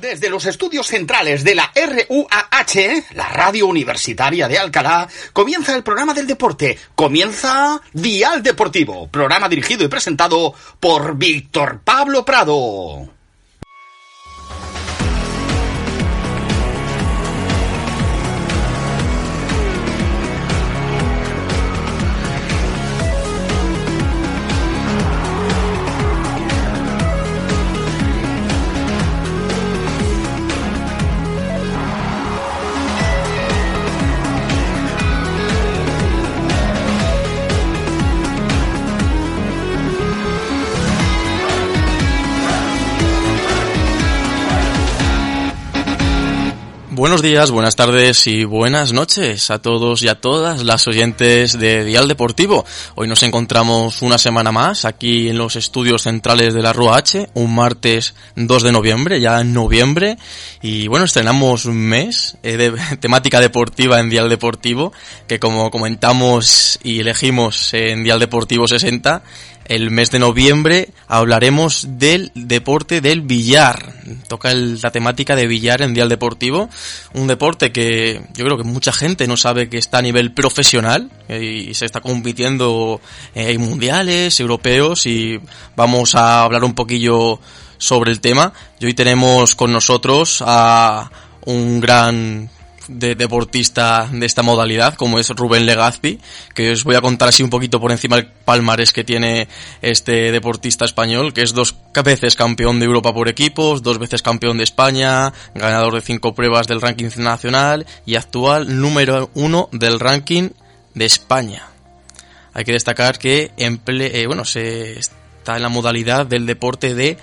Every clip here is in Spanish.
Desde los estudios centrales de la RUAH, la radio universitaria de Alcalá, comienza el programa del deporte. Comienza Dial Deportivo, programa dirigido y presentado por Víctor Pablo Prado. Buenos días, buenas tardes y buenas noches a todos y a todas las oyentes de Dial Deportivo. Hoy nos encontramos una semana más aquí en los estudios centrales de la Rua H, un martes 2 de noviembre, ya en noviembre, y bueno, estrenamos un mes eh, de temática deportiva en Dial Deportivo, que como comentamos y elegimos en Dial Deportivo 60, el mes de noviembre hablaremos del deporte del billar. Toca la temática de billar en Dial Deportivo, un deporte que yo creo que mucha gente no sabe que está a nivel profesional eh, y se está compitiendo en mundiales, europeos y vamos a hablar un poquillo sobre el tema. Y hoy tenemos con nosotros a un gran de deportista de esta modalidad, como es Rubén Legazpi, que os voy a contar así un poquito por encima el palmarés que tiene este deportista español, que es dos veces campeón de Europa por equipos, dos veces campeón de España, ganador de cinco pruebas del ranking nacional y actual número uno del ranking de España. Hay que destacar que eh, bueno, se está en la modalidad del deporte de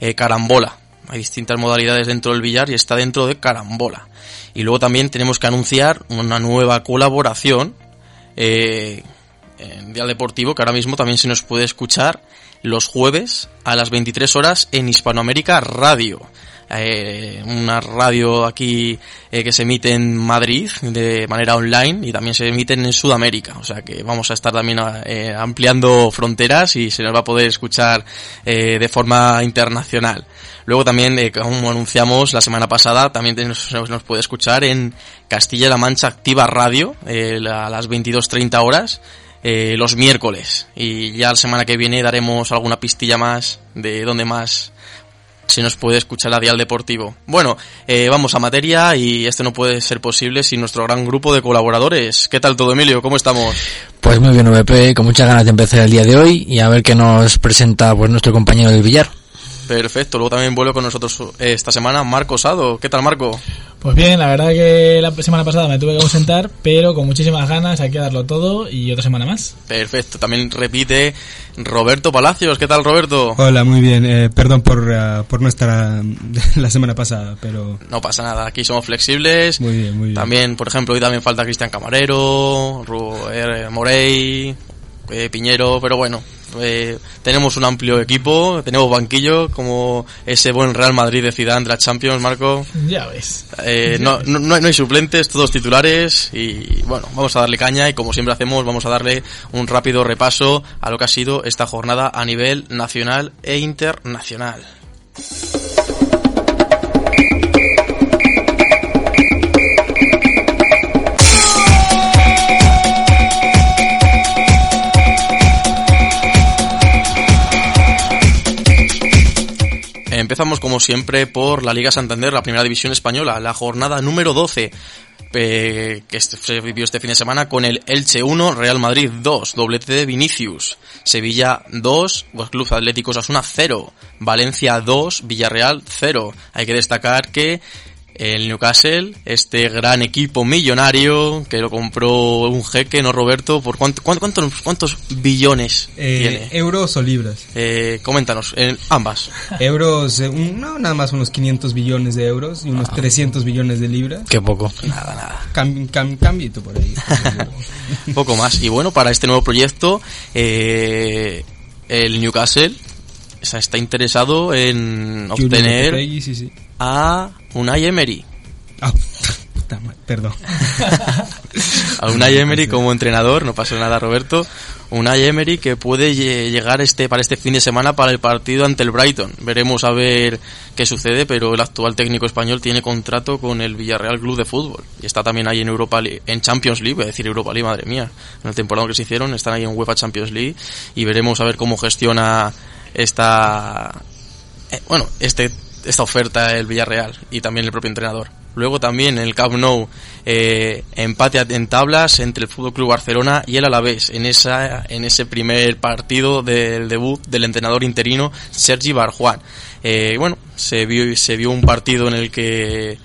eh, carambola. Hay distintas modalidades dentro del billar y está dentro de carambola. Y luego también tenemos que anunciar una nueva colaboración eh, en Dial Deportivo, que ahora mismo también se nos puede escuchar los jueves a las 23 horas en Hispanoamérica Radio. Eh, una radio aquí eh, que se emite en Madrid de manera online y también se emiten en Sudamérica. O sea que vamos a estar también eh, ampliando fronteras y se nos va a poder escuchar eh, de forma internacional. Luego también, eh, como anunciamos la semana pasada, también nos, puede escuchar en Castilla-La Mancha Activa Radio a las 22.30 horas. Eh, los miércoles y ya la semana que viene daremos alguna pistilla más de dónde más se nos puede escuchar a Dial Deportivo. Bueno, eh, vamos a materia y esto no puede ser posible sin nuestro gran grupo de colaboradores. ¿Qué tal todo, Emilio? ¿Cómo estamos? Pues muy bien, VP, con muchas ganas de empezar el día de hoy y a ver qué nos presenta pues nuestro compañero del billar. Perfecto, luego también vuelve con nosotros eh, esta semana Marco Sado. ¿Qué tal, Marco? Pues bien, la verdad que la semana pasada me tuve que ausentar, pero con muchísimas ganas hay que darlo todo y otra semana más. Perfecto, también repite Roberto Palacios. ¿Qué tal, Roberto? Hola, muy bien. Eh, perdón por, uh, por no estar uh, la semana pasada, pero... No pasa nada, aquí somos flexibles. Muy bien, muy bien. También, por ejemplo, hoy también falta Cristian Camarero, Ru eh, Morey, eh, Piñero, pero bueno, eh, tenemos un amplio equipo, tenemos banquillo como ese buen Real Madrid de Zidane de la Champions, Marco. Ya ves. Eh, Ya no, ves. no, no hay suplentes, todos titulares y bueno, vamos a darle caña y como siempre hacemos, vamos a darle un rápido repaso a lo que ha sido esta jornada a nivel nacional e internacional. Empezamos como siempre por la Liga Santander, la primera división española, la jornada número 12 eh, que este- se vivió este fin de semana con el Elche 1, Real Madrid 2, doblete de Vinicius, Sevilla 2, pues Club Atlético Osasuna 0, Valencia 2, Villarreal 0. Hay que destacar que el Newcastle, este gran equipo millonario que lo compró un jeque, ¿no, Roberto? ¿Por cuánto, cuánto- cuántos, cuántos billones Eh, tiene? ¿Euros o libras? Eh, coméntanos, en ambas. Euros, eh, un- no, nada más unos 500 billones de euros y unos 300 billones de libras. Qué poco. Nada, nada. Cam, cam- cambito por ahí. Un poco más. Y bueno, para este nuevo proyecto, eh, el Newcastle o sea, está interesado en obtener Lopetegui, sí, sí. A Unai Emery. Ah, perdón. A Unai Emery como entrenador, no pasa nada, Roberto. Unai Emery que puede lle- llegar este para este fin de semana para el partido ante el Brighton. Veremos a ver qué sucede, pero el actual técnico español tiene contrato con el Villarreal Club de Fútbol y está también ahí en Europa League- en Champions League, voy a decir Europa League, madre mía. En el temporada que se hicieron están ahí en UEFA Champions League y veremos a ver cómo gestiona esta eh, bueno, este esta oferta el Villarreal y también el propio entrenador. Luego también el Camp Nou eh, empate en tablas entre el Fútbol Club Barcelona y el Alavés en esa en ese primer partido del debut del entrenador interino Sergi Barjuan. Eh, bueno, se vio se vio un partido en el que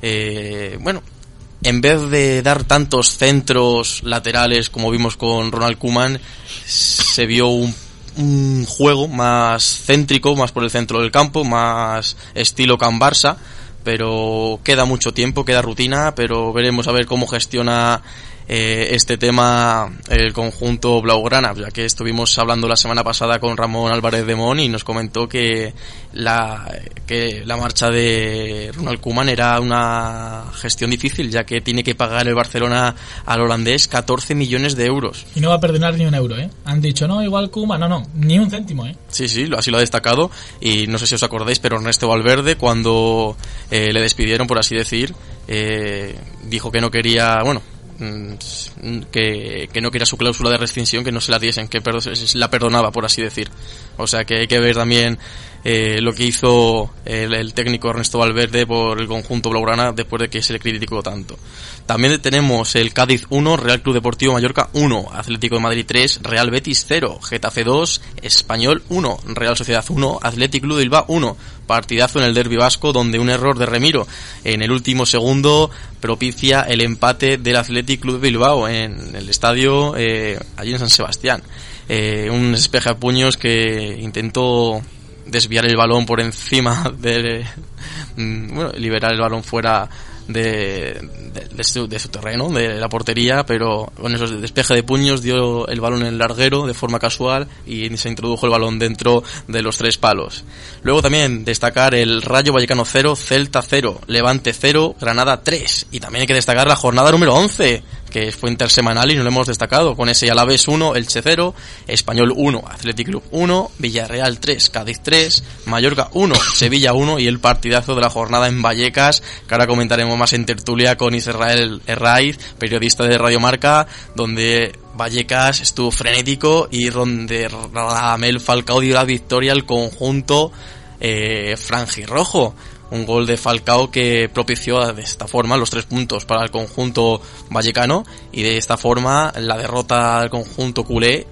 eh, bueno, en vez de dar tantos centros laterales como vimos con Ronald Koeman, se vio un, un juego más céntrico, más por el centro del campo, más estilo Can Barça, pero queda mucho tiempo, queda rutina, pero veremos a ver cómo gestiona eh, este tema el conjunto Blaugrana, ya que estuvimos hablando la semana pasada con Ramón Álvarez de Mon y nos comentó que la, que la marcha de Ronald Koeman era una gestión difícil, ya que tiene que pagar el Barcelona al holandés 14 millones de euros. Y no va a perdonar ni un euro, ¿eh? Han dicho, no, igual Kuma, no, no, ni un céntimo, ¿eh? Sí, sí, así lo ha destacado. Y no sé si os acordáis, pero Ernesto Valverde, cuando eh, le despidieron, por así decir, eh, dijo que no quería, bueno, que, que no quería su cláusula de rescisión, que no se la diesen, que se la perdonaba, por así decir. O sea que hay que ver también eh, lo que hizo el, el técnico Ernesto Valverde por el conjunto blaugrana después de que se le criticó tanto. También tenemos el Cádiz 1, Real Club Deportivo Mallorca 1, Atlético de Madrid 3, Real Betis 0, Getafe 2, Español 1, Real Sociedad 1, Atlético Club Bilbao 1. Partidazo en el derbi vasco donde un error de Remiro en el último segundo propicia el empate del Athletic Club Bilbao en el estadio eh, allí en San Sebastián. Eh, un despeje a puños que intentó desviar el balón por encima de mm, bueno, liberar el balón fuera de, su, de su terreno, de la portería, pero con esos despeje de puños dio el balón en el larguero de forma casual y se introdujo el balón dentro de los tres palos. Luego también destacar el Rayo Vallecano 0, Celta 0, Levante 0, Granada 3 y también hay que destacar la jornada número 11 que fue intersemanal y no lo hemos destacado con ese Alavés 1, Elche 0, Español 1, Athletic Club 1, Villarreal 3, Cádiz 3, Mallorca 1, Sevilla 1 y el partidazo de la jornada en Vallecas que ahora comentaremos más en tertulia con Israel Herraiz, periodista de Radio Marca, donde Vallecas estuvo frenético y donde Ramel Falcao dio la victoria al conjunto eh, franjirrojo. Un gol de Falcao que propició de esta forma los tres puntos para el conjunto vallecano y de esta forma la derrota al conjunto culé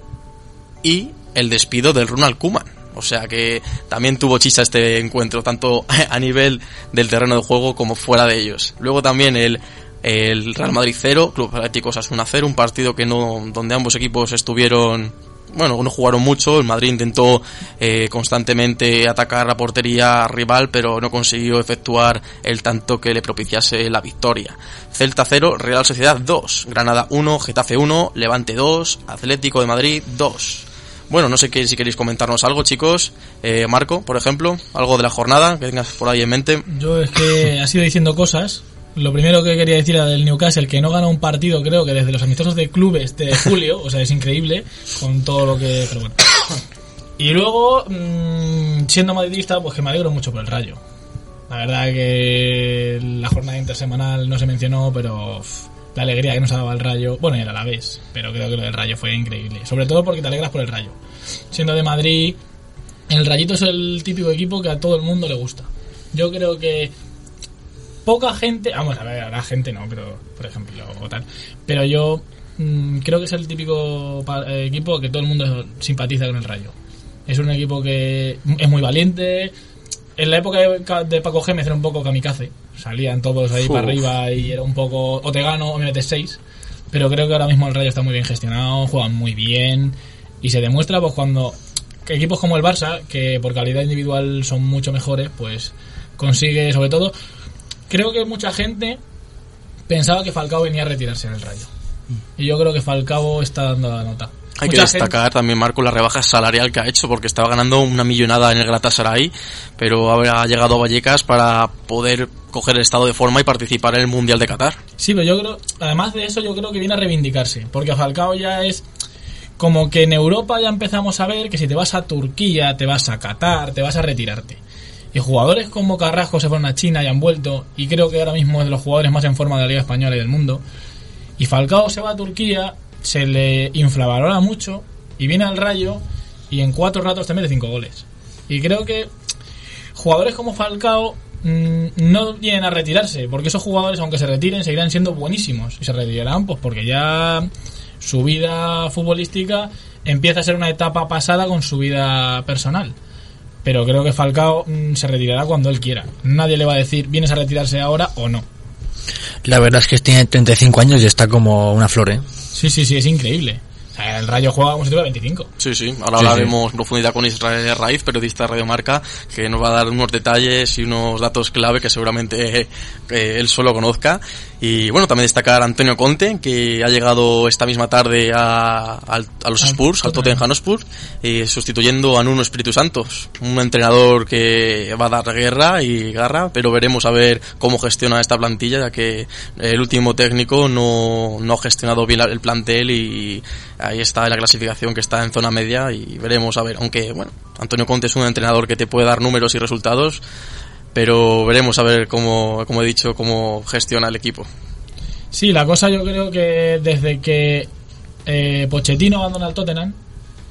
y el despido del Ronald Koeman. O sea que también tuvo chicha este encuentro, tanto a nivel del terreno de juego como fuera de ellos. Luego también el, el Real Madrid 0, Club Atlético Osasuna 0, un partido que no, donde ambos equipos estuvieron, bueno, no jugaron mucho, el Madrid intentó eh, constantemente atacar la portería rival, pero no consiguió efectuar el tanto que le propiciase la victoria. Celta 0, Real Sociedad 2, Granada 1, Getafe 1, Levante 2, Atlético de Madrid 2. Bueno, no sé qué, si queréis comentarnos algo, chicos. Eh, Marco, por ejemplo, algo de la jornada que tengas por ahí en mente. Yo es que has ido diciendo cosas. Lo primero que quería decir era del Newcastle, que no gana un partido, creo que desde los amistosos de clubes de julio, o sea, es increíble, con todo lo que... Pero bueno. Y luego, mmm, siendo madridista, pues que me alegro mucho por el Rayo. La verdad que la jornada intersemanal no se mencionó, pero uff, la alegría que nos ha dado el Rayo, bueno, era la vez, pero creo que lo del Rayo fue increíble. Sobre todo porque te alegras por el Rayo. Siendo de Madrid, el Rayito es el típico equipo que a todo el mundo le gusta. Yo creo que poca gente, vamos a ver, a la gente no, pero por ejemplo, o tal. Pero yo mmm, creo que es el típico eh, equipo que todo el mundo simpatiza con el Rayo. Es un equipo que es muy valiente. En la época de, de Paco Gémez era un poco kamikaze. Salían todos ahí Uf. para arriba y era un poco o te gano o me metes seis. Pero creo que ahora mismo el Rayo está muy bien gestionado, juegan muy bien y se demuestra pues cuando equipos como el Barça, que por calidad individual son mucho mejores, pues consigue sobre todo creo que mucha gente pensaba que Falcao venía a retirarse en el Rayo. Y yo creo que Falcao está dando la nota. Hay que gente- destacar también, Marco, la rebaja salarial que ha hecho, porque estaba ganando una millonada en el Galatasaray, pero ha llegado a Vallecas para poder coger el estado de forma y participar en el Mundial de Qatar. Sí, pero yo creo, además de eso, yo creo que viene a reivindicarse, porque Falcao ya es como que en Europa ya empezamos a ver que si te vas a Turquía, te vas a Qatar, te vas a retirarte. Y jugadores como Carrasco se fueron a China y han vuelto, y creo que ahora mismo es de los jugadores más en forma de la Liga Española y del mundo. Y Falcao se va a Turquía, se le inflavalora mucho, y viene al Rayo, y en cuatro ratos te mete cinco goles. Y creo que jugadores como Falcao mm, no vienen a retirarse, porque esos jugadores, aunque se retiren, seguirán siendo buenísimos. Y se retirarán, pues porque ya su vida futbolística empieza a ser una etapa pasada con su vida personal. Pero creo que Falcao mm, se retirará cuando él quiera. Nadie le va a decir, vienes a retirarse ahora o no. La verdad es que tiene 35 años y está como una flor, ¿eh? Sí, sí, sí, es increíble. O sea, el Rayo juega como si tuviera 25. Sí, sí. Ahora Sí, hablaremos en profundidad con Israel Raiz, periodista de Radio Marca, que nos va a dar unos detalles y unos datos clave que seguramente eh, él solo conozca. Y bueno, también destacar a Antonio Conte, que ha llegado esta misma tarde a, a los Spurs, al Tottenham. Hotspur, eh, sustituyendo a Nuno Espíritu Santos, un entrenador que va a dar guerra y garra, pero veremos a ver cómo gestiona esta plantilla, ya que el último técnico no, no ha gestionado bien el plantel y ahí está en la clasificación que está en zona media y veremos a ver, aunque bueno, Antonio Conte es un entrenador que te puede dar números y resultados, pero veremos a ver cómo, como he dicho, cómo gestiona el equipo. Sí, la cosa yo creo que desde que eh, Pochettino abandona el Tottenham,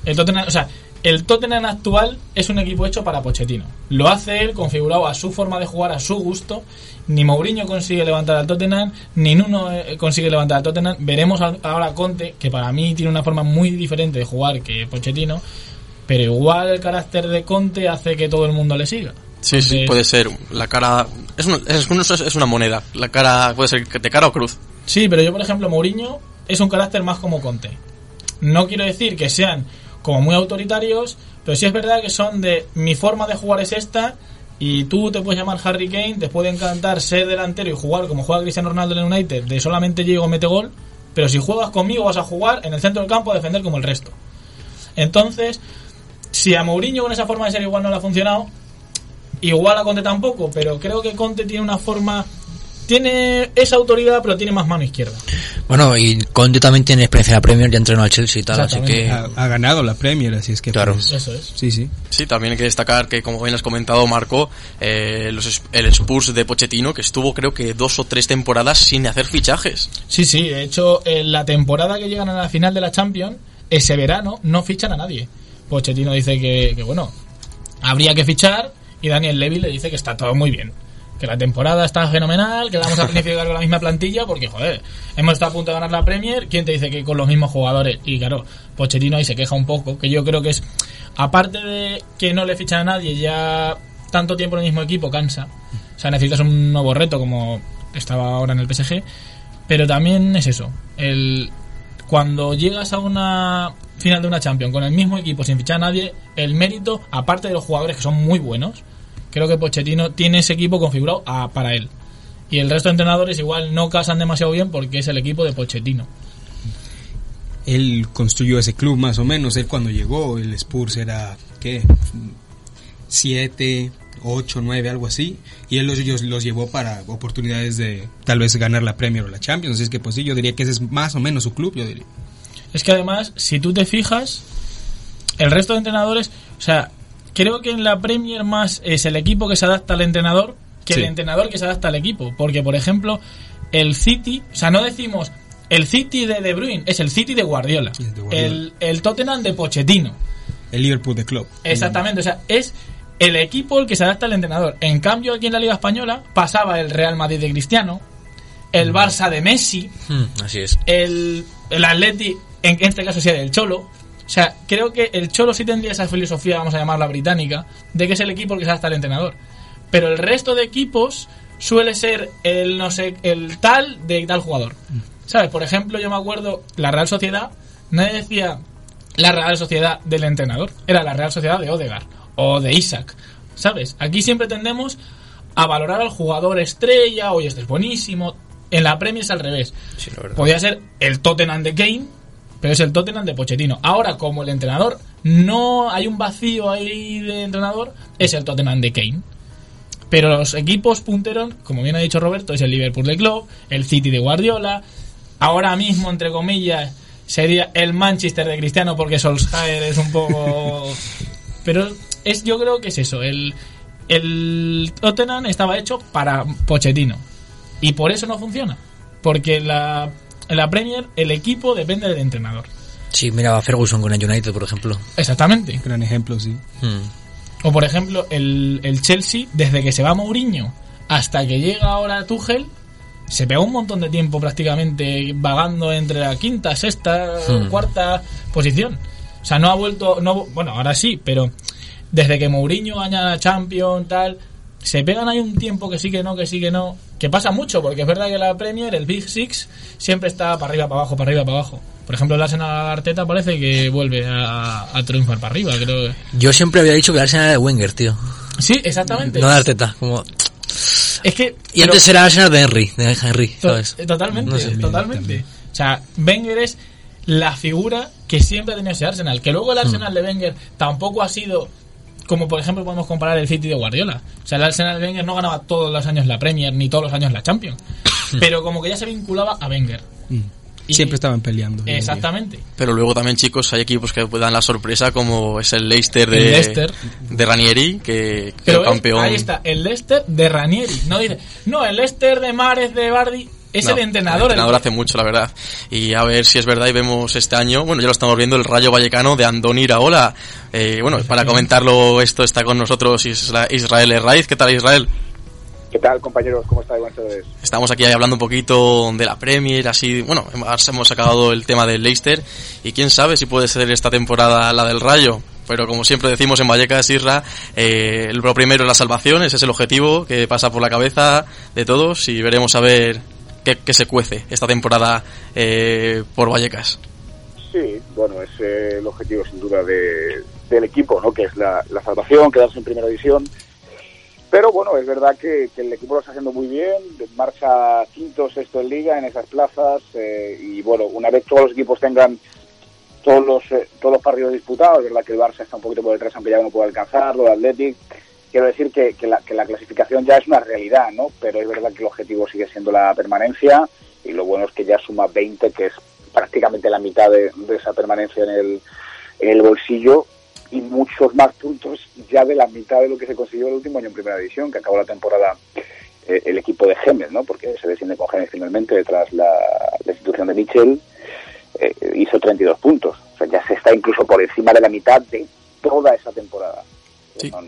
el Tottenham, o sea, el Tottenham actual es un equipo hecho para Pochettino. Lo hace él configurado a su forma de jugar, a su gusto. Ni Mourinho consigue levantar al Tottenham, ni Nuno eh, consigue levantar al Tottenham. Veremos ahora a Conte, que para mí tiene una forma muy diferente de jugar que Pochettino, pero igual el carácter de Conte hace que todo el mundo le siga. Sí, sí, puede ser. La cara es una, es, es una moneda. La cara puede ser de cara o cruz. Sí, pero yo, por ejemplo, Mourinho es un carácter más como Conte. No quiero decir que sean como muy autoritarios, pero sí es verdad que son de mi forma de jugar es esta y tú te puedes llamar Harry Kane, te puede encantar ser delantero y jugar como juega Cristiano Ronaldo en el United, de solamente llego mete gol, pero si juegas conmigo vas a jugar en el centro del campo a defender como el resto. Entonces, si a Mourinho con esa forma de ser igual no le ha funcionado, igual a Conte tampoco, pero creo que Conte tiene una forma tiene esa autoridad, pero tiene más mano izquierda. Bueno, y Conte también tiene experiencia en la Premier, ya entrenó al Chelsea y tal, así que... Ha, ha ganado la Premier, así es que. Claro. pues, Eso es. sí, sí. Sí, también hay que destacar que, como bien has comentado, Marco, eh, los, es- el Spurs de Pochettino, que estuvo creo que dos o tres temporadas sin hacer fichajes. Sí, sí, de hecho, en la temporada que llegan a la final de la Champions, ese verano no fichan a nadie. Pochettino dice que, que, bueno, habría que fichar y Daniel Levy le dice que está todo muy bien. Que la temporada está fenomenal, que vamos a planificar con la misma plantilla porque, joder, hemos estado a punto de ganar la Premier. ¿Quién te dice que con los mismos jugadores? Y claro, Pochettino ahí se queja un poco, que yo creo que es, aparte de que no le fichan a nadie, ya tanto tiempo en el mismo equipo cansa. O sea, necesitas un nuevo reto como estaba ahora en el PSG. Pero también es eso. El, cuando llegas a una final de una Champions con el mismo equipo sin fichar a nadie, el mérito, aparte de los jugadores que son muy buenos, creo que Pochettino tiene ese equipo configurado a- para él. Y el resto de entrenadores igual no casan demasiado bien porque es el equipo de Pochettino. Él construyó ese club más o menos. Él cuando llegó, el Spurs era, ¿qué? Siete, ocho, nueve, algo así. Y él los, los llevó para oportunidades de tal vez ganar la Premier o la Champions. Así es que pues sí, yo diría que ese es más o menos su club, yo diría. Es que además, si tú te fijas, el resto de entrenadores, o sea, creo que en la Premier más es el equipo que se adapta al entrenador que Sí. el entrenador que se adapta al equipo. Porque, por ejemplo, el City, o sea, no decimos el City de De Bruyne, es el City de Guardiola. Sí, de Guardiola. El, el Tottenham de Pochettino. El Liverpool de club. Exactamente, o sea, es el equipo el que se adapta al entrenador. En cambio, aquí en la Liga Española pasaba el Real Madrid de Cristiano, el Barça de Messi, Hmm, así es. el, el Atleti, en este caso sería el Cholo. O sea, creo que el Cholo sí tendría esa filosofía, vamos a llamarla británica, de que es el equipo el que se adapta al entrenador. Pero el resto de equipos suele ser el no sé, el tal de tal jugador. ¿Sabes? Por ejemplo, yo me acuerdo, la Real Sociedad, nadie decía la Real Sociedad del entrenador, era la Real Sociedad de Odegar o de Isaac. ¿Sabes? Aquí siempre tendemos a valorar al jugador estrella, oye, este es buenísimo. En la Premier es al revés. Sí. Podría ser el Tottenham de Kane, pero es el Tottenham de Pochettino. Ahora, como el entrenador no hay un vacío ahí de entrenador, es el Tottenham de Kane. Pero los equipos punteros, como bien ha dicho Roberto, es el Liverpool de Klopp, el City de Guardiola. Ahora mismo, entre comillas, sería el Manchester de Cristiano porque Solskjaer es un poco... Pero es, yo creo que es eso, el, el Tottenham estaba hecho para Pochettino y por eso no funciona, porque la, en la Premier el equipo depende del entrenador. Sí, mira a Ferguson con el United, por ejemplo. Exactamente. Gran ejemplo, sí. Hmm. O por ejemplo, el, el Chelsea, desde que se va Mourinho hasta que llega ahora Tuchel, se pegó un montón de tiempo prácticamente vagando entre la quinta, sexta, Hmm. cuarta posición. O sea, no ha vuelto, no, bueno, ahora sí, pero desde que Mourinho gana la Champions, tal, se pegan ahí un tiempo que sí que no, que sí que no, que pasa mucho, porque es verdad que la Premier, el Big Six, siempre está para arriba, para abajo, para arriba, para abajo. Por ejemplo, el Arsenal Arteta parece que vuelve a, a triunfar para arriba, creo. Yo siempre había dicho que el Arsenal era de Wenger, tío. Sí, exactamente. No de Arteta. Como... Es que Y antes era Arsenal de Henry, de Henry, ¿sabes? Totalmente, No sé. totalmente. también. O sea, Wenger es la figura que siempre ha tenido ese Arsenal. Que luego el Hmm. Arsenal de Wenger tampoco ha sido como por ejemplo podemos comparar el City de Guardiola. O sea, el Arsenal de Wenger no ganaba todos los años la Premier ni todos los años la Champions. pero como que ya se vinculaba a Wenger. Mm. Y- Siempre estaban peleando. Exactamente. Pero luego también, chicos, hay equipos que dan la sorpresa, como es el Leicester de, El Leicester. de Ranieri, que Pero ves, campeón. ahí está, el Leicester de Ranieri. No dice, no, el Leicester de Mares de Bardi es No, el entrenador. El entrenador el- hace mucho, la verdad. Y a ver si es verdad y vemos este año, bueno, ya lo estamos viendo, el Rayo Vallecano de Andoni Iraola. Eh, bueno, para comentarlo esto está con nosotros Isra- Israel Herraiz. ¿Qué tal, Israel? ¿Qué tal, compañeros? ¿Cómo estáis? Buenas tardes. Estamos aquí hablando un poquito de la Premier, así, bueno, hemos hemos acabado el tema del Leicester y quién sabe si puede ser esta temporada la del Rayo. Pero como siempre decimos en Vallecas, Isra, eh, lo primero es la salvación, ese es el objetivo que pasa por la cabeza de todos y veremos a ver qué se cuece esta temporada eh, por Vallecas. Sí, bueno, es eh, el objetivo sin duda de, del equipo, ¿no? Que es la, salvación, quedarse en primera división. Pero bueno, es verdad que, que el equipo lo está haciendo muy bien, marcha quinto, sexto en liga en esas plazas eh, y bueno, una vez todos los equipos tengan todos los eh, todos los partidos disputados, es verdad que el Barça está un poquito por detrás aunque ya no puede alcanzarlo, el Athletic, quiero decir que, que la, que la clasificación ya es una realidad, ¿no? Pero es verdad que el objetivo sigue siendo la permanencia y lo bueno es que ya suma 20, que es prácticamente la mitad de, de esa permanencia en el, en el bolsillo y muchos más puntos ya de la mitad de lo que se consiguió el último año en Primera División, que acabó la temporada eh, el equipo de Gemes, ¿no? Porque se desciende con Gemes finalmente tras la, la institución de Michel, eh, hizo 32 puntos. O sea, ya se está incluso por encima de la mitad de toda esa temporada. Sí. Son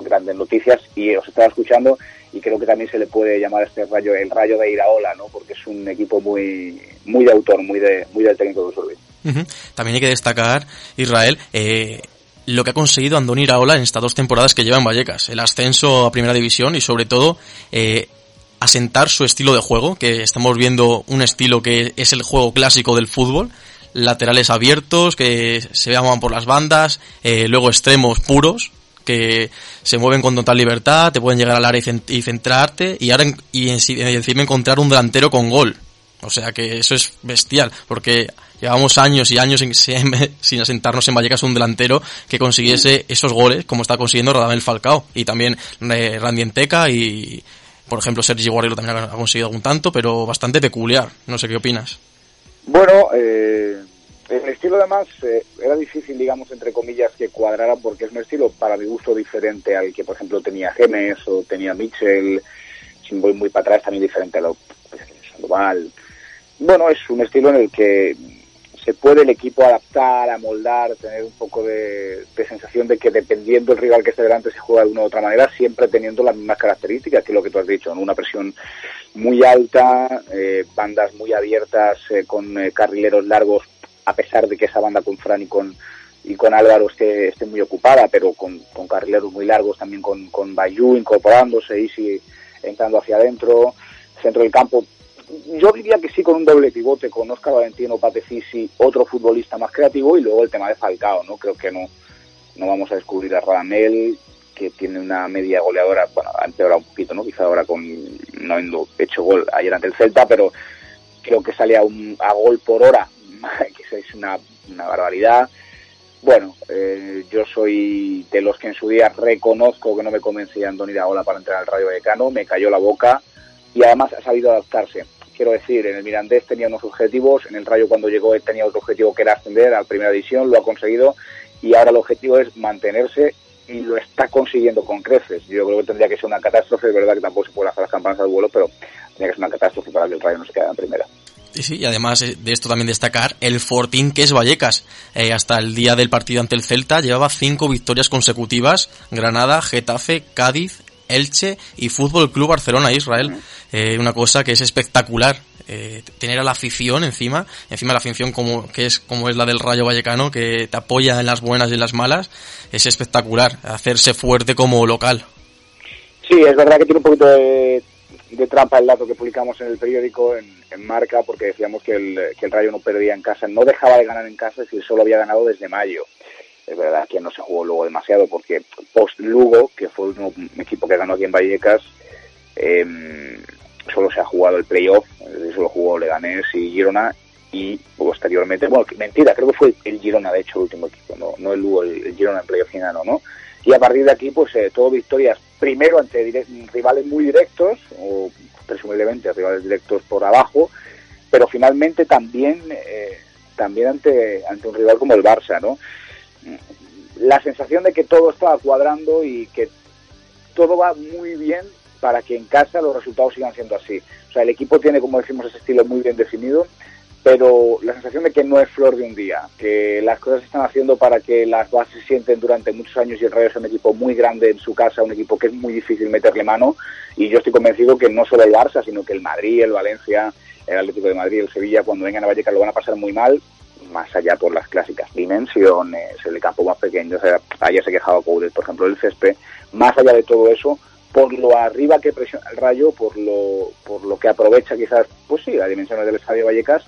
grandes noticias y os estaba escuchando y creo que también se le puede llamar a este rayo el rayo de Iraola, ¿no? Porque es un equipo muy muy de autor, muy de muy del técnico de Usurbi. Ujú. También hay que destacar, Israel, eh, lo que ha conseguido Andoni Iraola en estas dos temporadas que lleva en Vallecas. El ascenso a Primera División y sobre todo eh, asentar su estilo de juego, que estamos viendo un estilo que es el juego clásico del fútbol. Laterales abiertos, que se llaman por las bandas, eh, luego extremos puros, que se mueven con total libertad, te pueden llegar al área y, cent- y centrarte, y ahora y, en- y encima encontrar un delantero con gol. O sea que eso es bestial, porque llevamos años y años sin, sin asentarnos en Vallecas un delantero que consiguiese esos goles, como está consiguiendo Radamel Falcao. Y también eh, Randy Enteca y, por ejemplo, Sergi Guardiola también ha conseguido algún tanto, pero bastante peculiar. No sé qué opinas. Bueno, eh, el estilo además eh, era difícil, digamos, entre comillas, que cuadrara porque es un estilo para mi gusto diferente al que, por ejemplo, tenía Gemes o tenía Mitchell, si voy muy para atrás, también diferente a lo pues, Sandoval. Bueno, es un estilo en el que se puede el equipo adaptar, amoldar, tener un poco de, sensación de que dependiendo del rival que esté delante se juega de una u otra manera, siempre teniendo las mismas características que lo que tú has dicho, ¿no? una presión muy alta, eh, bandas muy abiertas eh, con eh, carrileros largos, a pesar de que esa banda con Fran y con y con Álvaro esté, esté muy ocupada, pero con, con carrileros muy largos, también con, con Bayou incorporándose, Isi entrando hacia adentro, centro del campo. Yo diría que sí con un doble pivote, con Oscar Valentino, Patefisi, otro futbolista más creativo, y luego el tema de Falcao, ¿no? Creo que no, no vamos a descubrir a Radamel, que tiene una media goleadora, bueno, ha empeorado un poquito, ¿no? Quizá ahora con no habiendo hecho gol ayer ante el Celta, pero creo que sale a, un, a gol por hora, que es una, una barbaridad. Bueno, eh, yo soy de los que en su día reconozco que no me convencía Andoni Iraola para entrar al Rayo Vallecano, me cayó la boca y además ha sabido adaptarse. Quiero decir, en el Mirandés tenía unos objetivos, en el Rayo cuando llegó tenía otro objetivo que era ascender a primera división, lo ha conseguido y ahora el objetivo es mantenerse y lo está consiguiendo con creces. Yo creo que tendría que ser una catástrofe, es verdad que tampoco se pueden hacer las campanas al vuelo, pero tendría que ser una catástrofe para que el Rayo no se quede en primera. Sí, sí, y además eh, de esto también destacar el Fortín que es Vallecas. Eh, hasta el día del partido ante el Celta llevaba cinco victorias consecutivas. Granada, Getafe, Cádiz, Elche y Fútbol Club Barcelona Israel. Eh, una cosa que es espectacular. Eh, tener a la afición encima, encima la afición como que es como es la del Rayo Vallecano, que te apoya en las buenas y en las malas, es espectacular. Hacerse fuerte como local. Sí, es verdad que tiene un poquito de, de trampa el dato que publicamos en el periódico en, en Marca, porque decíamos que el, que el Rayo no perdía en casa, no dejaba de ganar en casa, es decir, solo había ganado desde mayo. Es verdad que no se jugó luego demasiado, porque post Lugo, que fue un equipo que ganó aquí en Vallecas, eh, solo se ha jugado el playoff, solo jugó Leganés y Girona, y posteriormente, bueno, mentira, creo que fue el Girona, de hecho, el último equipo, no, no el Lugo, el Girona en playoff final, ¿no? Y a partir de aquí, pues eh, todo victorias, primero ante rivales muy directos, o presumiblemente rivales directos por abajo, pero finalmente también eh, también ante, ante un rival como el Barça, ¿no? La sensación de que todo estaba cuadrando y que todo va muy bien para que en casa los resultados sigan siendo así. O sea, el equipo tiene, como decimos, ese estilo muy bien definido, pero la sensación de que no es flor de un día, que las cosas se están haciendo para que las bases se sienten durante muchos años y el Rayo es un equipo muy grande en su casa, un equipo que es muy difícil meterle mano y yo estoy convencido que no solo el Barça, sino que el Madrid, el Valencia, el Atlético de Madrid, el Sevilla, cuando vengan a Vallecas lo van a pasar muy mal, más allá por las clásicas dimensiones, el campo más pequeño, o sea, ayer se quejaba Coudet, por ejemplo, el césped, más allá de todo eso, por lo arriba que presiona el Rayo, por lo, por lo que aprovecha quizás, pues sí, las dimensiones del Estadio Vallecas,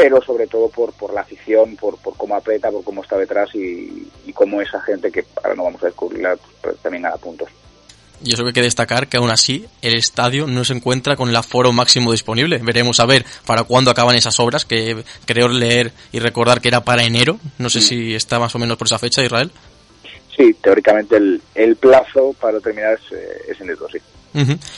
pero sobre todo por, por la afición, por, por cómo aprieta, por cómo está detrás y, y cómo esa gente que ahora no vamos a descubrirla pues, también gana puntos. Y eso que hay que destacar que aún así el estadio no se encuentra con el aforo máximo disponible. Veremos a ver para cuándo acaban esas obras, que creo leer y recordar que era para enero. No sé si está más o menos por esa fecha, Israel. Sí, teóricamente el, el plazo para terminar es, eh, es enero, sí.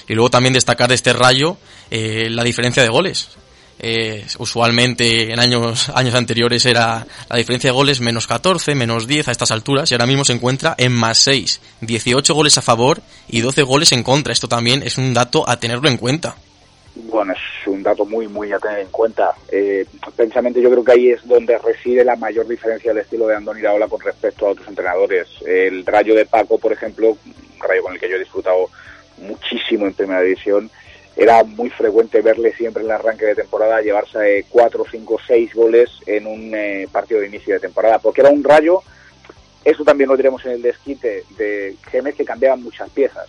Y luego también destacar de este rayo eh, la diferencia de goles. Eh, usualmente en años, años anteriores era la diferencia de goles menos 14, menos 10 a estas alturas y ahora mismo se encuentra en más 6. 18 goles a favor y 12 goles en contra. Esto también es un dato a tenerlo en cuenta. Bueno, es un dato muy, muy a tener en cuenta. Eh, precisamente yo creo que ahí es donde reside la mayor diferencia del estilo de Andoni Iraola con respecto a otros entrenadores. El rayo de Paco, por ejemplo, un rayo con el que yo he disfrutado muchísimo en primera división, era muy frecuente verle siempre en el arranque de temporada llevarse eh, cuatro, cinco, seis goles en un eh, partido de inicio de temporada, porque era un rayo, eso también lo diremos en el desquite, de Gemes que cambiaban muchas piezas.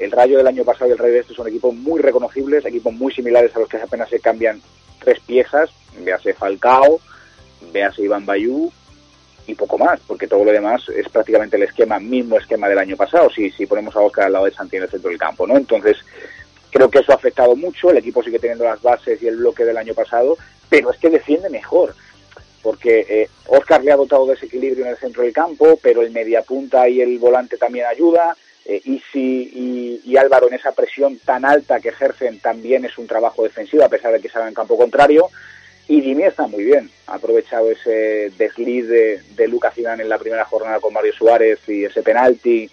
El Rayo del año pasado y el Rayo de este son equipos muy reconocibles, equipos muy similares a los que apenas se cambian tres piezas, véase Falcao, véase Iván Bayú y poco más, porque todo lo demás es prácticamente el esquema, mismo esquema del año pasado, si, si ponemos a Oscar al lado de Santi en el centro del campo, ¿no? Entonces, creo que eso ha afectado mucho, el equipo sigue teniendo las bases y el bloque del año pasado, pero es que defiende mejor, porque eh, Oscar le ha dotado de ese equilibrio en el centro del campo, pero el mediapunta y el volante también ayuda, eh, y, si, y, y, Álvaro en esa presión tan alta que ejercen también es un trabajo defensivo a pesar de que salga en campo contrario y Dimi está muy bien ha aprovechado ese desliz de, de Lucas Zidane en la primera jornada con Mario Suárez y ese penalti